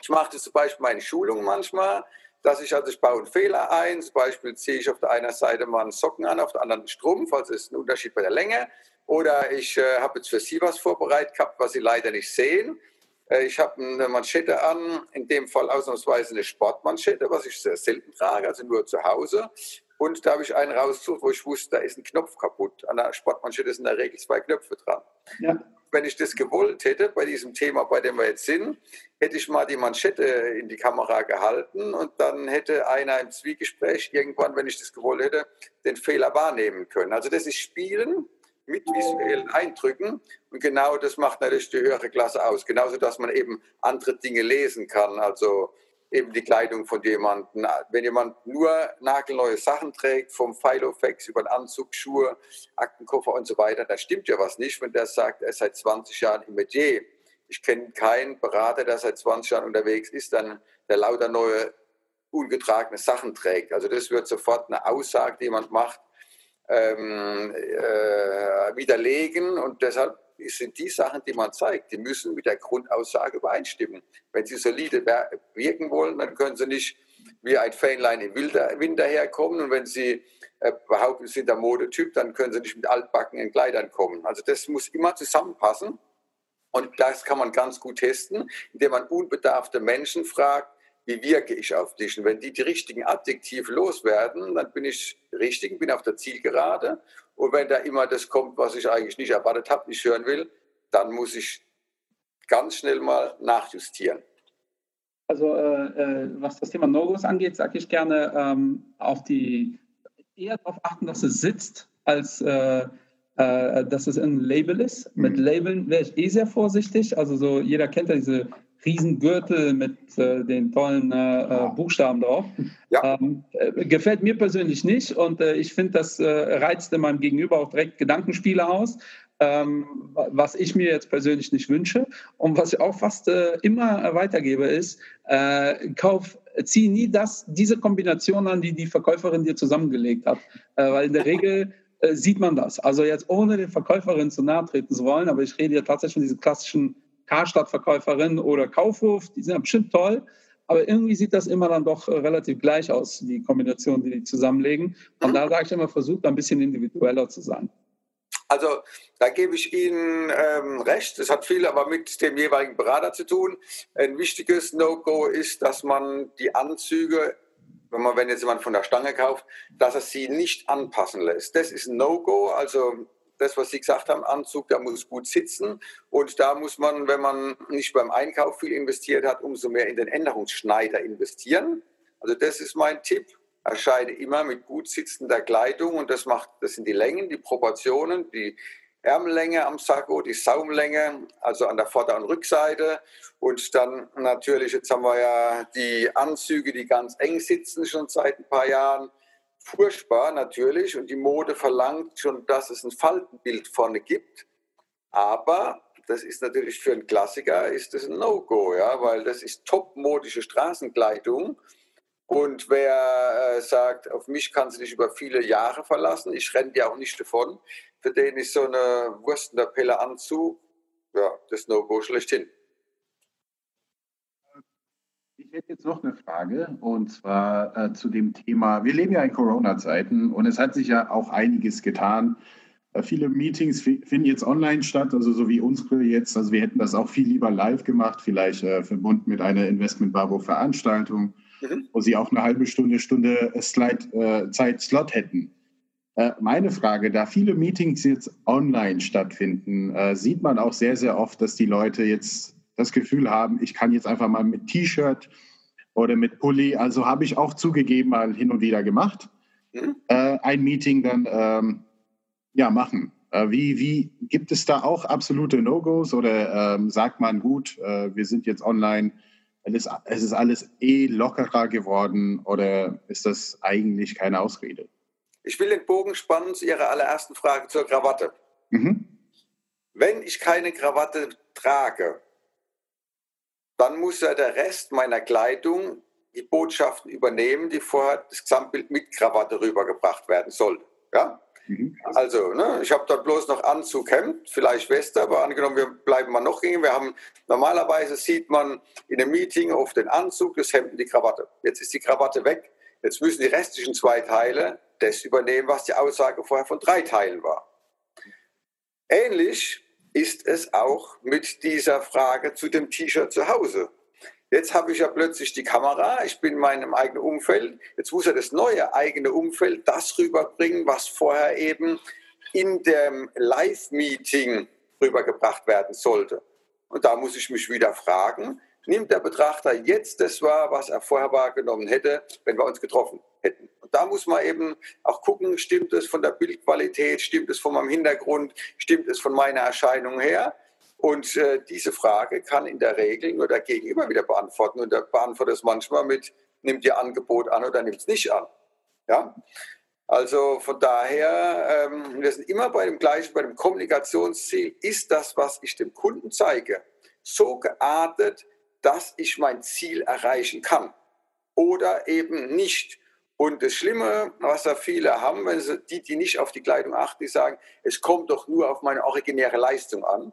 Ich mache das zum Beispiel meine Schulung manchmal, dass ich also ich baue einen Fehler ein, zum Beispiel ziehe ich auf der einen Seite mal einen Socken an, auf der anderen einen Strumpf, also ist ein Unterschied bei der Länge. Oder ich äh, habe jetzt für Sie was vorbereitet gehabt, was Sie leider nicht sehen. Äh, ich habe eine Manschette an, in dem Fall ausnahmsweise eine Sportmanschette, was ich sehr selten trage, also nur zu Hause. Und da habe ich einen rausgesucht, wo ich wusste, da ist ein Knopf kaputt. An der Sportmanschette sind in der Regel zwei Knöpfe dran. Ja. wenn ich das gewollt hätte, bei diesem Thema, bei dem wir jetzt sind, hätte ich mal die Manschette in die Kamera gehalten und dann hätte einer im Zwiegespräch irgendwann, wenn ich das gewollt hätte, den Fehler wahrnehmen können. Also das ist Spielen mit visuellen Eindrücken und genau das macht natürlich die höhere Klasse aus. Genauso, dass man eben andere Dinge lesen kann, also eben die Kleidung von jemandem. Wenn jemand nur nagelneue Sachen trägt, vom Filofax über den Anzug, Schuhe, Aktenkoffer und so weiter, da stimmt ja was nicht, wenn der sagt, er ist seit 20 Jahren im Metier. Ich kenne keinen Berater, der seit 20 Jahren unterwegs ist, dann der lauter neue ungetragene Sachen trägt. Also das wird sofort eine Aussage, die jemand macht, ähm, äh, widerlegen und deshalb sind die Sachen, die man zeigt, die müssen mit der Grundaussage übereinstimmen. Wenn sie solide wirken wollen, dann können sie nicht wie ein Fähnlein im Wind daherkommen und wenn sie äh, behaupten, sie sind der Modetyp, dann können sie nicht mit altbackenen Kleidern kommen. Also das muss immer zusammenpassen und das kann man ganz gut testen, indem man unbedarfte Menschen fragt, wie wirke ich auf dich? Und wenn die die richtigen Adjektive loswerden, dann bin ich richtig, bin auf der Zielgerade. Und wenn da immer das kommt, was ich eigentlich nicht erwartet habe, nicht hören will, dann muss ich ganz schnell mal nachjustieren. Also äh, äh was das Thema No-Gos angeht, sage ich gerne ähm, auf die eher darauf achten, dass es sitzt, als äh, äh, dass es ein Label ist. Mhm. Mit Labeln wäre ich eh sehr vorsichtig. Also so jeder kennt ja diese Riesengürtel mit äh, den tollen äh, äh, Buchstaben drauf. Ja. Ähm, äh, gefällt mir persönlich nicht und äh, ich finde, das äh, reizt in meinem Gegenüber auch direkt Gedankenspiele aus, ähm, was ich mir jetzt persönlich nicht wünsche. Und was ich auch fast immer weitergebe, ist, kauf, zieh nie das, diese Kombination an, die die Verkäuferin dir zusammengelegt hat. weil in der Regel sieht man das. Also jetzt ohne den Verkäuferin zu nahe treten zu wollen, aber ich rede ja tatsächlich von diesen klassischen Karstadt-Verkäuferin oder Kaufhof, die sind ja bestimmt toll, aber irgendwie sieht das immer dann doch äh, relativ gleich aus, die Kombination, die die zusammenlegen. Und mhm. da sage ich immer, versucht ein bisschen individueller zu sein. Also da gebe ich Ihnen ähm, recht. Das hat viel aber mit dem jeweiligen Berater zu tun. Ein wichtiges No-Go ist, dass man die Anzüge, wenn man wenn jetzt jemand von der Stange kauft, dass er sie nicht anpassen lässt. Das ist ein No-Go. Also das, was Sie gesagt haben, Anzug, der muss gut sitzen. Und da muss man, wenn man nicht beim Einkauf viel investiert hat, umso mehr in den Änderungsschneider investieren. Also das ist mein Tipp. Erscheine immer mit gut sitzender Kleidung und das macht, das sind die Längen, die Proportionen, die Ärmellänge am Sakko, die Saumlänge, also an der Vorder- und Rückseite. Und dann natürlich, jetzt haben wir ja die Anzüge, die ganz eng sitzen, schon seit ein paar Jahren furchtbar natürlich und die Mode verlangt schon, dass es ein Faltenbild vorne gibt. Aber das ist natürlich für einen Klassiker ist das ein No-Go, ja, weil das ist topmodische Straßenkleidung. Und wer äh, sagt, auf mich kann sie dich über viele Jahre verlassen, ich renne dir auch nicht davon, für den ist so eine Wurst in der Pelle Anzug, ja, das No-Go schlechthin. Ich hätte jetzt noch eine Frage und zwar äh, zu dem Thema, wir leben ja in Corona-Zeiten und es hat sich ja auch einiges getan. Äh, viele Meetings finden jetzt online statt, also so wie unsere jetzt. Also wir hätten das auch viel lieber live gemacht, vielleicht äh, verbunden mit einer Investment-Babo-Veranstaltung, mhm. wo Sie auch eine halbe Stunde, Stunde Slide, äh, Zeit-Slot hätten. Äh, meine Frage, da viele Meetings jetzt online stattfinden, äh, sieht man auch sehr, sehr oft, dass die Leute jetzt das Gefühl haben, ich kann jetzt einfach mal mit T-Shirt oder mit Pulli, also habe ich auch zugegeben mal hin und wieder gemacht, mhm. äh, ein Meeting dann ähm, ja, machen. Äh, wie, wie gibt es da auch absolute No-Gos oder ähm, sagt man, gut, äh, wir sind jetzt online, es ist, es ist alles eh lockerer geworden oder ist das eigentlich keine Ausrede? Ich will den Bogen spannen zu Ihrer allerersten Frage zur Krawatte. Mhm. Wenn ich keine Krawatte trage, dann muss ja der Rest meiner Kleidung die Botschaften übernehmen, die vorher das Gesamtbild mit Krawatte rübergebracht werden sollten. Ja? Mhm. Also, ne, ich habe dort bloß noch Anzug, Hemd, vielleicht Weste, aber angenommen, wir bleiben mal noch gegen. Wir haben normalerweise sieht man in einem Meeting oft den Anzug, das Hemd und die Krawatte. Jetzt ist die Krawatte weg. Jetzt müssen die restlichen zwei Teile das übernehmen, was die Aussage vorher von drei Teilen war. Ähnlich ist es auch mit dieser Frage zu dem T-Shirt zu Hause. Jetzt habe ich ja plötzlich die Kamera, ich bin in meinem eigenen Umfeld. Jetzt muss er das neue eigene Umfeld das rüberbringen, was vorher eben in dem Live-Meeting rübergebracht werden sollte. Und da muss ich mich wieder fragen, nimmt der Betrachter jetzt das wahr, was er vorher wahrgenommen hätte, wenn wir uns getroffen hätten? Da muss man eben auch gucken, stimmt es von der Bildqualität, stimmt es von meinem Hintergrund, stimmt es von meiner Erscheinung her? Und äh, diese Frage kann in der Regel nur der Gegenüber wieder beantworten. Und der beantwortet es manchmal mit, nimmt ihr Angebot an oder nimmt es nicht an. Ja? Also von daher, ähm, wir sind immer bei dem gleichen, bei dem Kommunikationsziel, ist das, was ich dem Kunden zeige, so geartet, dass ich mein Ziel erreichen kann oder eben nicht. Und das Schlimme, was da viele haben, wenn sie, die, die nicht auf die Kleidung achten, die sagen, es kommt doch nur auf meine originäre Leistung an.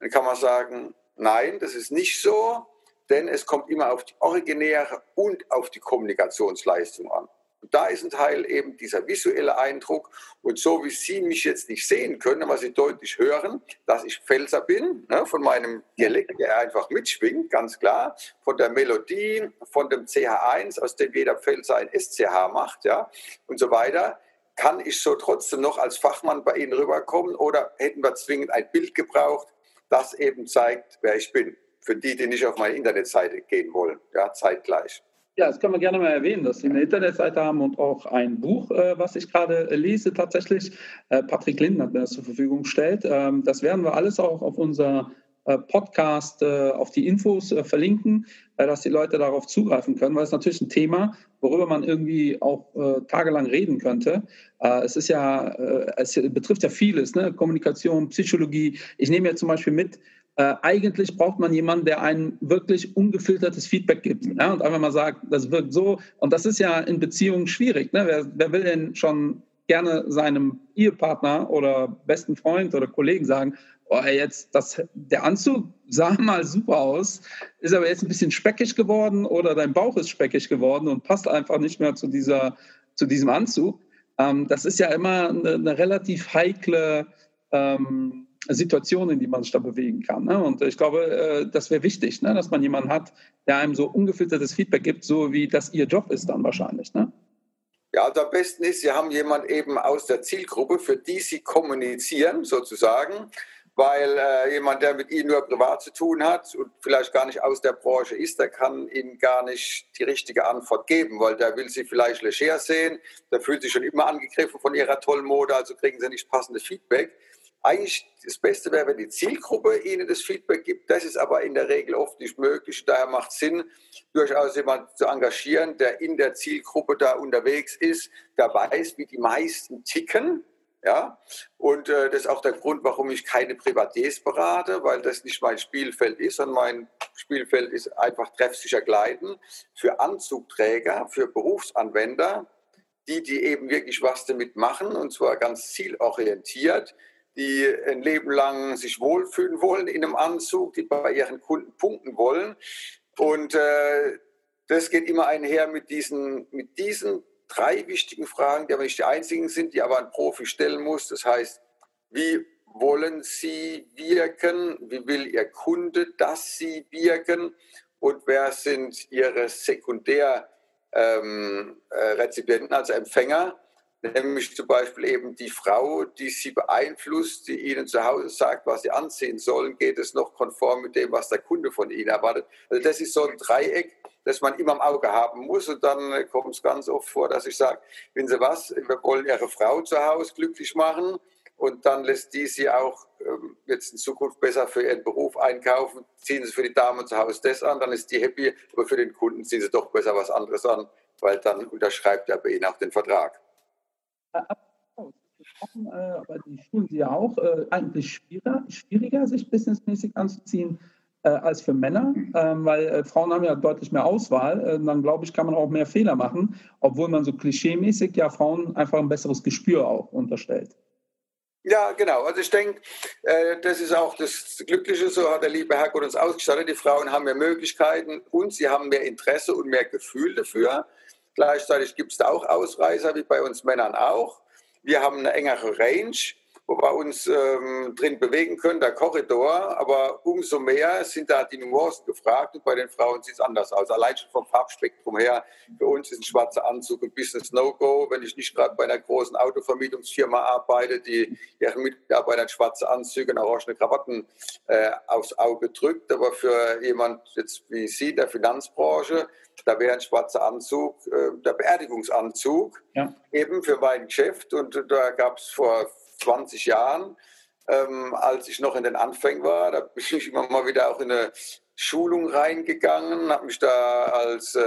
Dann kann man sagen, nein, das ist nicht so, denn es kommt immer auf die originäre und auf die Kommunikationsleistung an. Und da ist ein Teil eben dieser visuelle Eindruck. Und so wie Sie mich jetzt nicht sehen können, aber Sie deutlich hören, dass ich Pfälzer bin, ne, von meinem Dialekt, der einfach mitschwingt, ganz klar, von der Melodie, von dem CH1, aus dem jeder Pfälzer ein SCH macht, ja, und so weiter kann ich so trotzdem noch als Fachmann bei Ihnen rüberkommen oder hätten wir zwingend ein Bild gebraucht, das eben zeigt, wer ich bin. Für die, die nicht auf meine Internetseite gehen wollen, ja, zeitgleich. Ja, das können wir gerne mal erwähnen, dass Sie eine Internetseite haben und auch ein Buch, äh, was ich gerade äh, lese tatsächlich. Äh, Patrick Linden hat mir das zur Verfügung gestellt. Ähm, das werden wir alles auch auf unser äh, Podcast, äh, auf die Infos verlinken, dass die Leute darauf zugreifen können, weil es natürlich ein Thema, worüber man irgendwie auch tagelang reden könnte. es ist ja, es betrifft ja vieles, ne? Kommunikation, Psychologie. Ich nehme ja zum Beispiel mit, äh, eigentlich braucht man jemanden, der ein wirklich ungefiltertes Feedback gibt ja, und einfach mal sagt, das wirkt so. Und das ist ja in Beziehungen schwierig. Ne? Wer, wer will denn schon gerne seinem Ehepartner oder besten Freund oder Kollegen sagen, oh, jetzt das, der Anzug sah [LAUGHS] mal super aus, ist aber jetzt ein bisschen speckig geworden oder dein Bauch ist speckig geworden und passt einfach nicht mehr zu, dieser, zu diesem Anzug. Ähm, das ist ja immer eine, eine relativ heikle ähm, Situationen, in die man sich da bewegen kann. Ne? Und ich glaube, äh, das wäre wichtig, ne? dass man jemanden hat, der einem so ungefiltertes Feedback gibt, so wie das ihr Job ist dann wahrscheinlich. Ne? Ja, also am besten ist, Sie haben jemanden eben aus der Zielgruppe, für die Sie kommunizieren, sozusagen, weil äh, jemand, der mit Ihnen nur privat zu tun hat und vielleicht gar nicht aus der Branche ist, der kann Ihnen gar nicht die richtige Antwort geben, weil der will Sie vielleicht leger sehen, der fühlt sich schon immer angegriffen von Ihrer tollen Mode, also kriegen Sie nicht passendes Feedback eigentlich das Beste wäre, wenn die Zielgruppe Ihnen das Feedback gibt. Das ist aber in der Regel oft nicht möglich. Daher macht es Sinn, durchaus jemanden zu engagieren, der in der Zielgruppe da unterwegs ist, der weiß, wie die meisten ticken. Ja, und äh, das ist auch der Grund, warum ich keine Privatiers berate, weil das nicht mein Spielfeld ist, sondern mein Spielfeld ist einfach treffsicher Kleiden für Anzugträger, für Berufsanwender, die, die eben wirklich was damit machen und zwar ganz zielorientiert die ein Leben lang sich wohlfühlen wollen in einem Anzug, die bei ihren Kunden punkten wollen. Und äh, das geht immer einher mit diesen, mit diesen drei wichtigen Fragen, die aber nicht die einzigen sind, die aber ein Profi stellen muss. Das heißt, wie wollen Sie wirken? Wie will Ihr Kunde, dass Sie wirken? Und wer sind Ihre Sekundärrezipienten, ähm, äh, also Empfänger? Nämlich zum Beispiel eben die Frau, die sie beeinflusst, die ihnen zu Hause sagt, was sie anziehen sollen, geht es noch konform mit dem, was der Kunde von ihnen erwartet. Also das ist so ein Dreieck, das man immer im Auge haben muss und dann kommt es ganz oft vor, dass ich sage, wenn Sie was, wir wollen Ihre Frau zu Hause glücklich machen und dann lässt die sie auch ähm, jetzt in Zukunft besser für ihren Beruf einkaufen, ziehen Sie für die Dame zu Hause das an, dann ist die happy, aber für den Kunden ziehen Sie doch besser was anderes an, weil dann unterschreibt er bei Ihnen auch den Vertrag. Äh, aber die schulen sie ja auch äh, eigentlich schwieriger, schwieriger, sich businessmäßig anzuziehen äh, als für Männer, ähm, weil äh, Frauen haben ja deutlich mehr Auswahl. Äh, dann glaube ich, kann man auch mehr Fehler machen, obwohl man so klischeemäßig ja Frauen einfach ein besseres Gespür auch unterstellt. Ja, genau. Also ich denke, äh, das ist auch das Glückliche, so hat der liebe Herrgott uns ausgestattet. Die Frauen haben mehr Möglichkeiten und sie haben mehr Interesse und mehr Gefühl dafür. Gleichzeitig gibt es da auch Ausreißer, wie bei uns Männern auch. Wir haben eine engere Range. Wo wir uns ähm, drin bewegen können, der Korridor. Aber umso mehr sind da die Nuancen gefragt und bei den Frauen sieht es anders aus. Allein schon vom Farbspektrum her, für uns ist ein schwarzer Anzug ein Business No-Go, wenn ich nicht gerade bei einer großen Autovermietungsfirma arbeite, die ihren Mitarbeitern schwarze Anzüge und orangene Krawatten äh, aufs Auge drückt. Aber für jemand jetzt wie Sie, der Finanzbranche, da wäre ein schwarzer Anzug, äh, der Beerdigungsanzug, ja. eben für mein Geschäft. Und da gab es vor 20 Jahren, ähm, als ich noch in den Anfängen war, da bin ich immer mal wieder auch in eine Schulung reingegangen, habe mich da als, äh,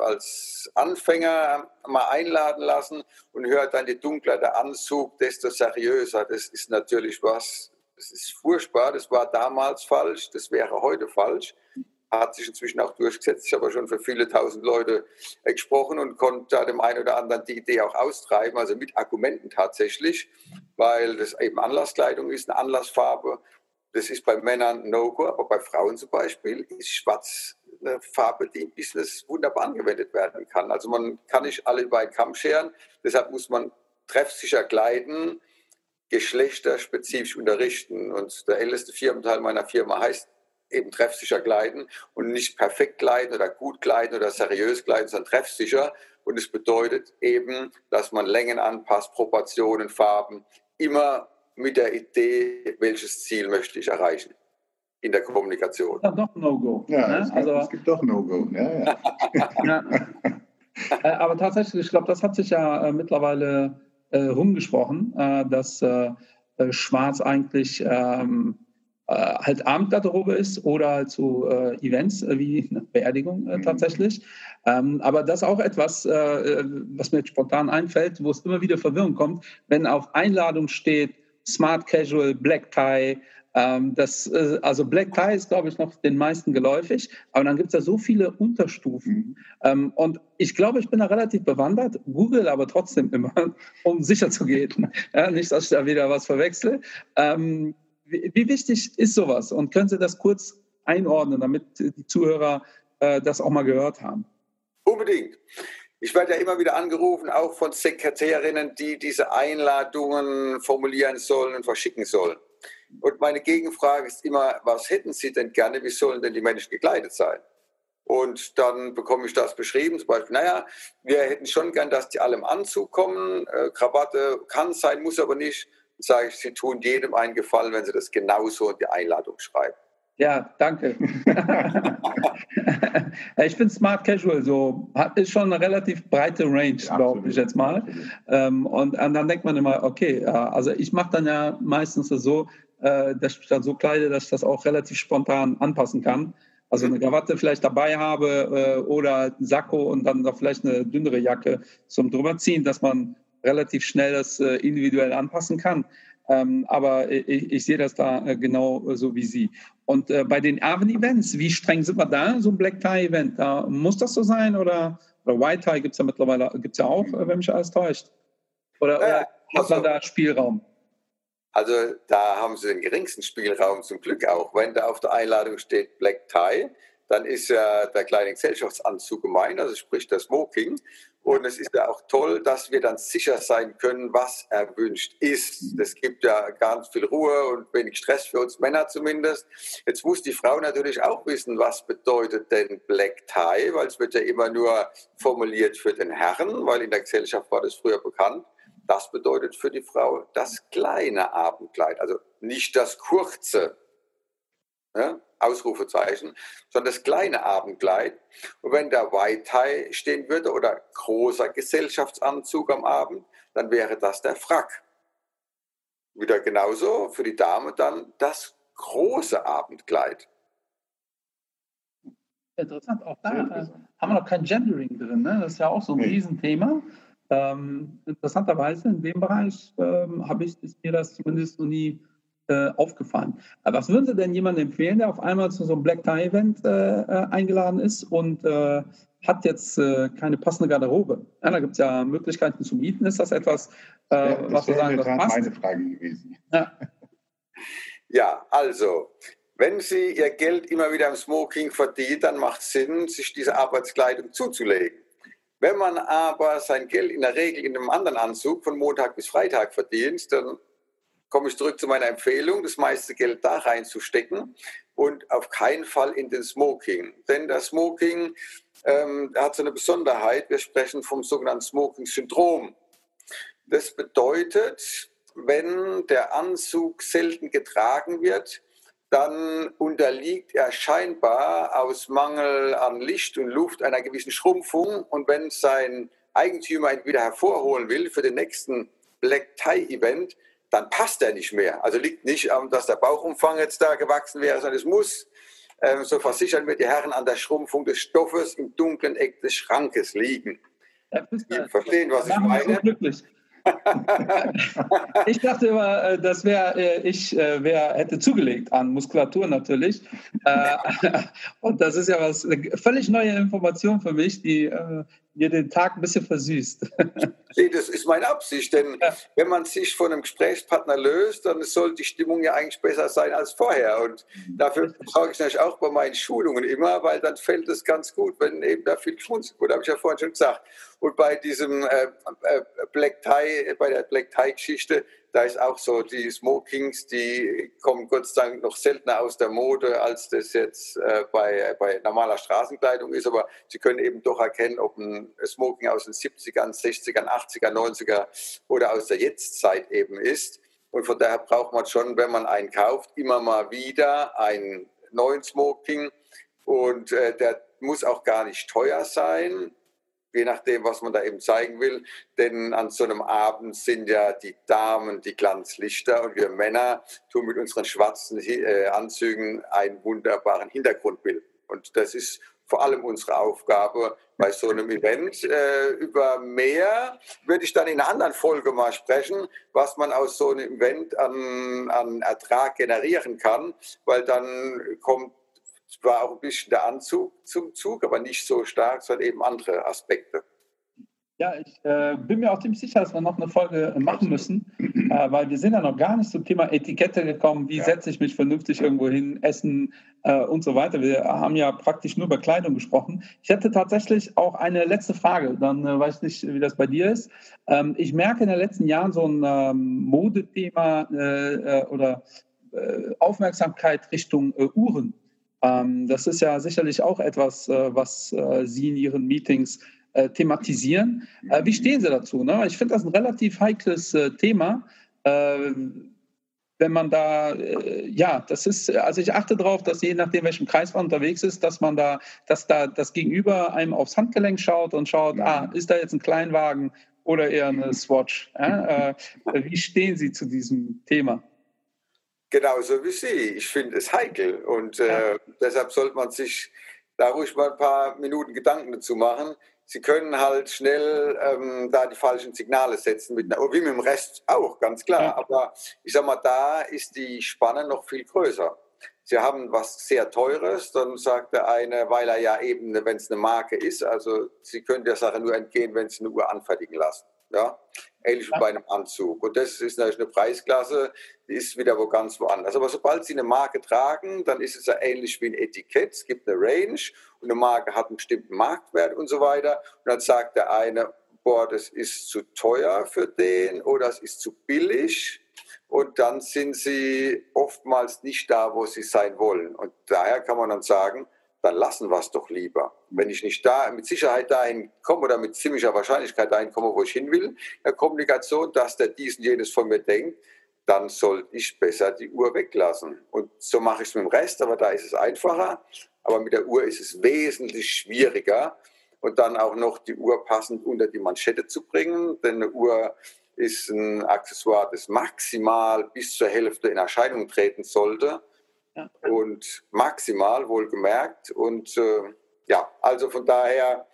als Anfänger mal einladen lassen und hört dann, je dunkler der Anzug, desto seriöser. Das ist natürlich was, das ist furchtbar, das war damals falsch, das wäre heute falsch hat sich inzwischen auch durchgesetzt. Ich habe schon für viele tausend Leute gesprochen und konnte da dem einen oder anderen die Idee auch austreiben, also mit Argumenten tatsächlich, weil das eben Anlasskleidung ist, eine Anlassfarbe. Das ist bei Männern No-Go, aber bei Frauen zum Beispiel ist Schwarz eine Farbe, die im Business wunderbar angewendet werden kann. Also man kann nicht alle über einen Kamm scheren, deshalb muss man treffsicher kleiden, geschlechterspezifisch unterrichten. Und der älteste Firmenteil meiner Firma heißt eben treffsicher kleiden und nicht perfekt kleiden oder gut kleiden oder seriös kleiden, sondern treffsicher. Und es bedeutet eben, dass man Längen anpasst, Proportionen, Farben, immer mit der Idee, welches Ziel möchte ich erreichen in der Kommunikation. Ja, doch No-Go. Ja, ne? es, also, es, gibt doch No-Go. Ja, ja. [LAUGHS] ja. Äh, aber tatsächlich, ich glaube, das hat sich ja äh, mittlerweile äh, rumgesprochen, äh, dass äh, Schwarz eigentlich ähm, äh, halt Abendgarderobe ist oder halt so äh, Events äh, wie [LAUGHS] eine Beerdigung äh, mhm. tatsächlich. Ähm, aber das ist auch etwas, äh, äh, was mir spontan einfällt, wo es immer wieder Verwirrung kommt, wenn auf Einladung steht Smart Casual, Black Tie. Ähm, das, also Black Tie ist, glaube ich, noch den meisten geläufig, aber dann gibt es ja so viele Unterstufen. Mhm. Ähm, und ich glaube, ich bin da relativ bewandert, google aber trotzdem immer, [LAUGHS] um sicher zu gehen. [LAUGHS] Ja, nicht, dass ich da wieder was verwechsel. Wie, wie, wichtig ist sowas? Und können Sie das kurz einordnen, damit die Zuhörer äh, das auch mal gehört haben? Unbedingt. Ich werde ja immer wieder angerufen, auch von Sekretärinnen, die diese Einladungen formulieren sollen und verschicken sollen. Und meine Gegenfrage ist immer, was hätten Sie denn gerne, wie sollen denn die Menschen gekleidet sein? Und dann bekomme ich das beschrieben, zum Beispiel, naja, wir hätten schon gern, dass die alle im Anzug kommen, äh, Krawatte kann sein, muss aber nicht sage ich, Sie tun jedem einen Gefallen, wenn Sie das genauso in die Einladung schreiben. Ja, danke. [LAUGHS] ich finde Smart Casual so, ist schon eine relativ breite Range, ja, glaube ich jetzt mal. Ähm, und, und, dann denkt man immer, okay, also ich mache dann ja meistens so, äh, dass ich dann so kleide, dass ich das auch relativ spontan anpassen kann. Also eine Krawatte vielleicht dabei habe äh, oder ein Sakko und dann noch vielleicht eine dünnere Jacke zum drüberziehen, dass man relativ schnell das äh, individuell anpassen kann. Ähm, aber ich, ich, sehe das da äh, genau so wie Sie. Und äh, bei den Abend-Events, wie streng sind wir da? So ein Black Tie-Event, da muss das so sein oder, oder White Tie gibt es ja mittlerweile gibt's ja auch, wenn mich alles täuscht. Oder, oder hat man da Spielraum? Also da haben Sie den geringsten Spielraum zum Glück auch. Wenn da auf der Einladung steht Black Tie, dann ist ja der kleine Gesellschaftsanzug gemeint, also sprich der Smoking. Und es ist ja auch toll, dass wir dann sicher sein können, was erwünscht ist. Es gibt ja ganz viel Ruhe und wenig Stress für uns Männer zumindest. Jetzt muss die Frau natürlich auch wissen, was bedeutet denn Black Tie, weil es wird ja immer nur formuliert für den Herrn, weil in der Gesellschaft war das früher bekannt. Das bedeutet für die Frau das kleine Abendkleid, also nicht das kurze. Ja? Ausrufezeichen, sondern das kleine Abendkleid. Und wenn der White Tie stehen würde oder großer Gesellschaftsanzug am Abend, dann wäre das der Frack. Wieder genauso für die Dame dann das große Abendkleid. Interessant, auch da äh, haben wir noch kein Gendering drin. Ne? Das ist ja auch so ein nee. Riesenthema. Ähm, interessanterweise in dem Bereich ähm, habe ich ist mir das zumindest noch nie äh, aufgefallen. was würden Sie denn jemandem empfehlen, der auf einmal zu so einem Black Tie Event äh, äh eingeladen ist und äh, hat jetzt äh, keine passende Garderobe? Ja, da gibt es ja Möglichkeiten zu mieten. Ist das etwas, ja, das was Sie sagen, das passt? meine Frage gewesen. Ja. ja, also wenn Sie Ihr Geld immer wieder im Smoking verdienen, dann macht es Sinn, sich diese Arbeitskleidung zuzulegen. Wenn man aber sein Geld in der Regel in einem anderen Anzug von Montag bis Freitag verdient, dann komme ich zurück zu meiner Empfehlung, das meiste Geld da reinzustecken und auf keinen Fall in den Smoking. Denn das Smoking ähm, hat so eine Besonderheit. Wir sprechen vom sogenannten Smoking-Syndrom. Das bedeutet, wenn der Anzug selten getragen wird, dann unterliegt er scheinbar aus Mangel an Licht und Luft einer gewissen Schrumpfung. Und wenn sein Eigentümer ihn wieder hervorholen will für den nächsten Black Tie Event, dann passt er nicht mehr. Also liegt nicht dass der Bauchumfang jetzt da gewachsen wäre, sondern es muss, ähm, so versichern wir die Herren, an der Schrumpfung des Stoffes im dunklen Eck des Schrankes liegen. Sie verstehen, was ich meine. [LAUGHS] ich dachte immer, äh, das wäre, äh, ich äh, wär, hätte zugelegt an Muskulatur natürlich. [LAUGHS] Und das ist ja was, völlig neue Information für mich, die mir den Tag ein bisschen versüßt. [LAUGHS] Nee, das ist meine Absicht, denn ja. wenn man sich von einem Gesprächspartner löst, dann soll die Stimmung ja eigentlich besser sein als vorher. Und dafür brauche ich natürlich auch bei meinen Schulungen immer, weil dann fällt es ganz gut, wenn eben da viel geschmunzelt wurde, habe ich ja vorhin schon gesagt. Und bei diesem äh, äh, Black Tie, bei der Black Tie Geschichte, da ist auch so, die Smokings, die kommen Gott sei Dank noch seltener aus der Mode, als das jetzt äh, bei, bei normaler Straßenkleidung ist. Aber Sie können eben doch erkennen, ob ein Smoking aus den 70ern, 60ern, 80er, 90er oder aus der Jetztzeit eben ist. Und von daher braucht man schon, wenn man einen kauft, immer mal wieder einen neuen Smoking. Und äh, der muss auch gar nicht teuer sein je nachdem, was man da eben zeigen will. Denn an so einem Abend sind ja die Damen die Glanzlichter und wir Männer tun mit unseren schwarzen äh, Anzügen einen wunderbaren Hintergrund bilden. Und das ist vor allem unsere Aufgabe bei so einem Event. Äh, über mehr würde ich dann in einer anderen Folge mal sprechen, was man aus so einem Event an, an Ertrag generieren kann, weil dann kommt zwar auch ein bisschen der Anzug zum Zug, aber nicht so stark, sondern eben andere Aspekte. Ja, ich äh, bin mir auch ziemlich sicher, dass wir noch eine Folge machen müssen, äh, weil wir sind ja noch gar nicht zum Thema Etikette gekommen. Wie ja. setze ich mich vernünftig irgendwo hin, essen äh, und so weiter. Wir haben ja praktisch nur über Kleidung gesprochen. Ich hätte tatsächlich auch eine letzte Frage. Dann äh, weiß ich nicht, wie das bei dir ist. Ähm, ich merke in den letzten Jahren so ein ähm, Modethema äh, äh, oder Aufmerksamkeit Richtung Uhren. Ähm, das ist ja sicherlich auch etwas, äh, was äh, Sie in Ihren Meetings äh, thematisieren. wie stehen Sie dazu? Ne? Ich finde das ein relativ heikles Thema wenn man da, ja, das ist, also ich achte darauf, dass je nachdem, welchem Kreis man unterwegs ist, dass man da, dass da das Gegenüber einem aufs Handgelenk schaut und schaut, ah, ist da jetzt ein Kleinwagen oder eher eine Swatch? [LAUGHS] Wie stehen Sie zu diesem Thema? Genauso wie Sie. Ich finde es heikel und äh, deshalb sollte man sich da ruhig mal ein paar Minuten Gedanken dazu machen. Sie können halt schnell ähm, da die falschen Signale setzen, mit, wie mit dem Rest auch, ganz klar. Ja. Aber ich sag mal, da ist die Spanne noch viel größer. Sie haben was sehr Teures, dann sagt der eine, weil er ja eben, wenn es eine Marke ist, also Sie können der Sache nur entgehen, wenn Sie eine Uhr anfertigen lassen. Ja? Ähnlich wie bei einem Anzug. Und das ist natürlich eine Preisklasse, die ist wieder wo ganz woanders. Aber sobald Sie eine Marke tragen, dann ist es ja ähnlich wie ein Etikett. Es gibt eine Range und eine Marke hat einen bestimmten Marktwert und so weiter. Und dann sagt der eine, boah, das ist zu teuer für den oder es ist zu billig. Und dann sind sie oftmals nicht da, wo sie sein wollen. Und daher kann man dann sagen, dann lassen wir es doch lieber. Wenn ich nicht da mit Sicherheit dahin komme oder mit ziemlicher Wahrscheinlichkeit dahin komme, wo ich hin will, der Kommunikation, dass der dies und jenes von mir denkt, dann sollte ich besser die Uhr weglassen. Und so mache ich es mit dem Rest, aber da ist es einfacher. Aber mit der Uhr ist es wesentlich schwieriger. Und dann auch noch die Uhr passend unter die Manschette zu bringen, denn eine Uhr ist ein Accessoire, das maximal bis zur Hälfte in Erscheinung treten sollte. Und maximal wohlgemerkt. Und äh, ja, also von daher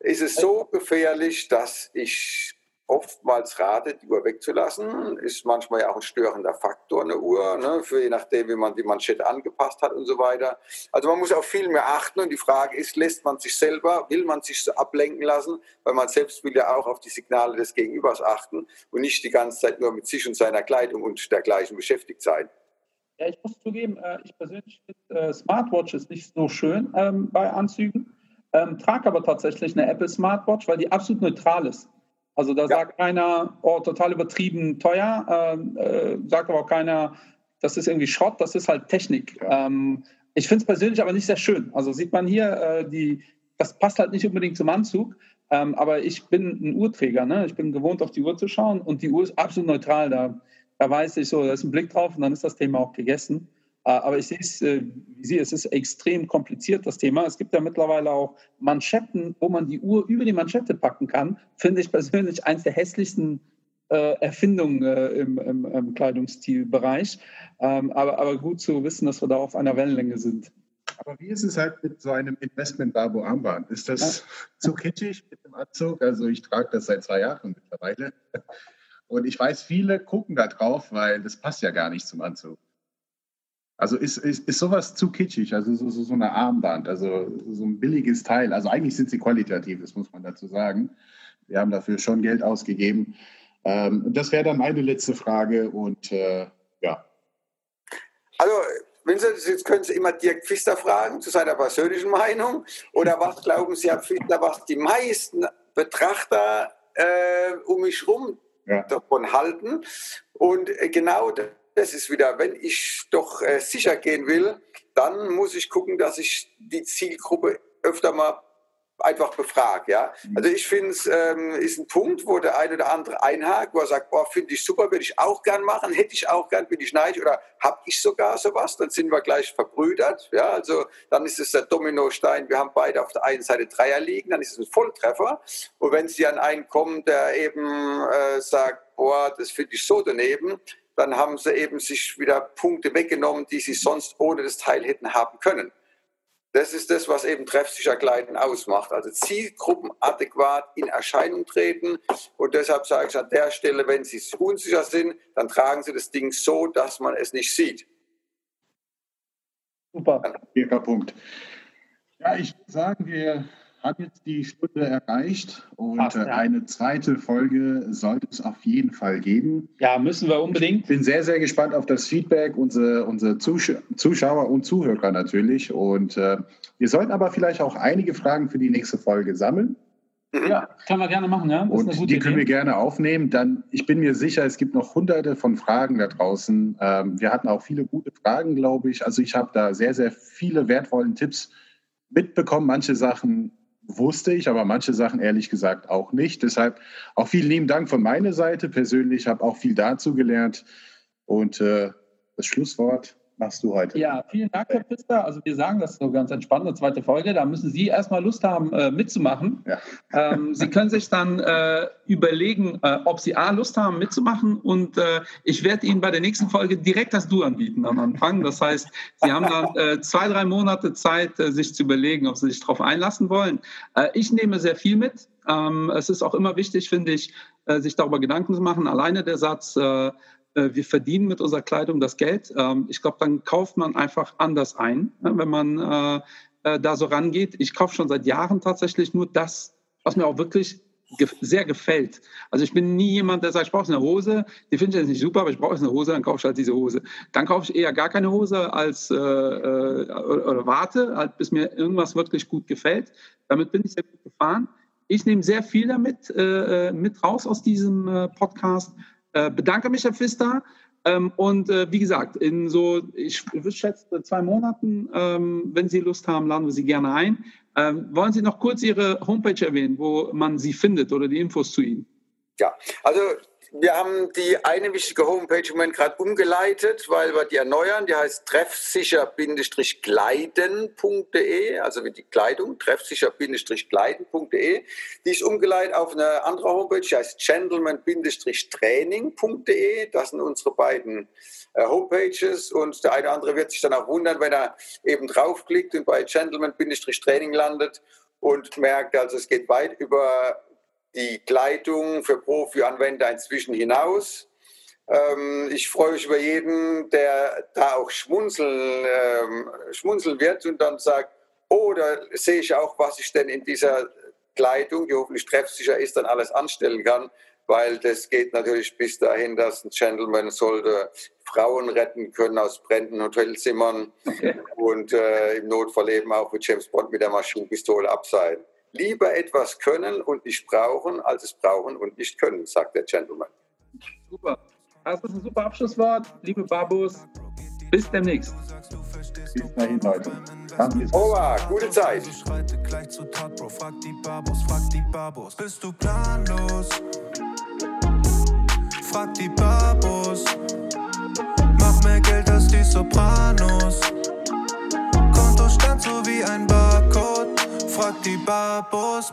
ist es so gefährlich, dass ich oftmals rate, die Uhr wegzulassen. Ist manchmal ja auch ein störender Faktor, eine Uhr, ne, für je nachdem, wie man die Manschette angepasst hat und so weiter. Also man muss auf viel mehr achten und die Frage ist, lässt man sich selber, will man sich so ablenken lassen, weil man selbst will ja auch auf die Signale des Gegenübers achten und nicht die ganze Zeit nur mit sich und seiner Kleidung und dergleichen beschäftigt sein. Ja, ich muss zugeben, äh, ich persönlich finde äh, Smartwatches nicht so schön ähm, bei Anzügen, ähm, trage aber tatsächlich eine Apple Smartwatch, weil die absolut neutral ist. Also da ja. sagt keiner, oh, total übertrieben teuer, äh, äh, sagt aber auch keiner, das ist irgendwie Schrott, das ist halt Technik. Ähm, ich finde es persönlich aber nicht sehr schön. Also sieht man hier, äh, die, das passt halt nicht unbedingt zum Anzug. Ähm, aber ich bin ein Uhrträger, ne? ich bin gewohnt, auf die Uhr zu schauen und die Uhr ist absolut neutral. Da, da weiß ich so, da ist ein Blick drauf und dann ist das Thema auch gegessen. Äh, aber ich sehe es, äh, wie Sie, es ist extrem kompliziert, das Thema. Es gibt ja mittlerweile auch Manschetten, wo man die Uhr über die Manschette packen kann. Finde ich persönlich eines der hässlichsten äh, Erfindungen im, im, im Kleidungsstilbereich. Ähm, aber, aber gut zu wissen, dass wir da auf einer Wellenlänge sind. Aber wie ist es halt mit so einem Investment-Babo-Armband? Ist das ja. [LAUGHS] zu kitschig mit dem Anzug? Also ich trage das seit zwei Jahren mittlerweile. Und ich weiß, viele gucken da drauf, weil das passt ja gar nicht zum Anzug. Also ist, ist, ist sowas zu kitschig, also so, so, eine Armband, also so ein billiges Teil. Also eigentlich sind sie qualitativ, das muss man dazu sagen. Wir haben dafür schon Geld ausgegeben. Ähm, das wäre dann meine letzte Frage und äh, ja. Also Sie, jetzt können Sie immer Dirk Pfister fragen zu seiner persönlichen Meinung. Oder was glauben Sie, Herr Pfister, was die meisten Betrachter äh, um mich herum ja. davon halten? Und äh, genau das ist wieder, wenn ich doch äh, sicher gehen will, dann muss ich gucken, dass ich die Zielgruppe öfter mal einfach befragt. Ja? Mhm. Also ich finde es ähm, ist ein Punkt, wo der eine oder andere einhakt, wo er sagt, boah, finde ich super, würde ich auch gern machen, hätte ich auch gern, bin ich neidisch oder habe ich sogar sowas, dann sind wir gleich verbrüdert. Ja? Also dann ist es der Dominostein, wir haben beide auf der einen Seite Dreier liegen, dann ist es ein Volltreffer. Und wenn Sie an einen kommen, der eben äh, sagt, boah, das finde ich so daneben, dann haben sie eben sich wieder Punkte weggenommen, die sie sonst ohne das Teil hätten haben können. Das ist das, was eben treffsicher Kleiden ausmacht. Also Zielgruppen adäquat in Erscheinung treten. Und deshalb sage ich an der Stelle, wenn Sie unsicher sind, dann tragen Sie das Ding so, dass man es nicht sieht. Super. Punkt. Ja, ich würde sagen, wir haben jetzt die Stunde erreicht und Fast, ja. eine zweite Folge sollte es auf jeden Fall geben. Ja, müssen wir unbedingt. Ich bin sehr, sehr gespannt auf das Feedback, unsere, unsere Zuschauer und Zuhörer natürlich. Und äh, wir sollten aber vielleicht auch einige Fragen für die nächste Folge sammeln. Ja, können wir gerne machen, ja. und die Idee. können wir gerne aufnehmen. Dann, ich bin mir sicher, es gibt noch hunderte von Fragen da draußen. Ähm, wir hatten auch viele gute Fragen, glaube ich. Also ich habe da sehr, sehr viele wertvolle Tipps mitbekommen. Manche Sachen wusste ich, aber manche Sachen ehrlich gesagt auch nicht. Deshalb auch vielen lieben Dank von meiner Seite. Persönlich habe auch viel dazu gelernt. Und äh, das Schlusswort machst du heute. Ja, vielen Dank, Herr Pfister. Also wir sagen das so ganz entspannt, eine zweite Folge. Da müssen Sie erstmal Lust haben, äh, mitzumachen. Ja. [LAUGHS] Ähm, Sie können sich dann äh, überlegen, äh, ob Sie A, Lust haben, mitzumachen. Und äh, ich werde Ihnen bei der nächsten Folge direkt das Du anbieten am Anfang. Das heißt, Sie haben dann äh, zwei, drei Monate Zeit, äh, sich zu überlegen, ob Sie sich darauf einlassen wollen. ich nehme sehr viel mit. Ähm, es ist auch immer wichtig, finde ich, sich darüber Gedanken zu machen. Alleine der Satz, wir verdienen mit unserer Kleidung das Geld. Ähm, ich glaube, dann kauft man einfach anders ein, ne, wenn man äh, äh, da so rangeht. Ich kaufe schon seit Jahren tatsächlich nur das, was mir auch wirklich sehr gefällt. Also ich bin nie jemand, der sagt, ich brauche eine Hose, die finde ich jetzt nicht super, aber ich brauche eine Hose, dann kaufe ich halt diese Hose. Dann kaufe ich eher gar keine Hose als äh, oder, oder warte, halt, bis mir irgendwas wirklich gut gefällt. Damit bin ich sehr gut gefahren. Ich nehme sehr viel damit äh, mit raus aus diesem äh, Podcast äh, bedanke mich, Herr Pfister. Ähm, und äh, wie gesagt, in so, ich schätze, zwei Monaten, ähm, wenn Sie Lust haben, laden wir Sie gerne ein. Ähm, wollen Sie noch kurz Ihre Homepage erwähnen, wo man Sie findet oder die Infos zu Ihnen? Ja, also wir haben die eine wichtige Homepage im Moment gerade umgeleitet, weil wir die erneuern. Die heißt treffsicher-gleiden.de, also wie die Kleidung, treffsicher-gleiden.de. Die ist umgeleitet auf eine andere Homepage, die heißt gentleman-training.de. Das sind unsere beiden äh, Homepages und der eine oder andere wird sich dann auch wundern, wenn er eben draufklickt und bei gentleman-training landet und merkt, also es geht weit über die Kleidung für Profi-Anwender inzwischen hinaus. Ähm, ich freue mich über jeden, der da auch schmunzeln, ähm, schmunzeln wird und dann sagt, oh, da sehe ich auch, was ich denn in dieser Kleidung, die hoffentlich treffsicher ist, dann alles anstellen kann, weil das geht natürlich bis dahin, dass ein Gentleman sollte Frauen retten können aus brennenden Hotelzimmern okay. und äh, im Notfall eben auch mit James Bond mit der Maschinenpistole abseilen. Lieber etwas können und nicht brauchen, als es brauchen und nicht können, sagt der Gentleman. Super. Das ist ein super Abschlusswort. Liebe Babus, bis demnächst. Bis dahin, Leute. Danke. Oha, gute Zeit. Schreite gleich zu Tat, Bro. Frag die Babos, frag die Babos. Bist du planlos? Frag die Babos. Mach mehr Geld als die Sopranos. Kontostand so wie ein Barcode. Frag die Babos.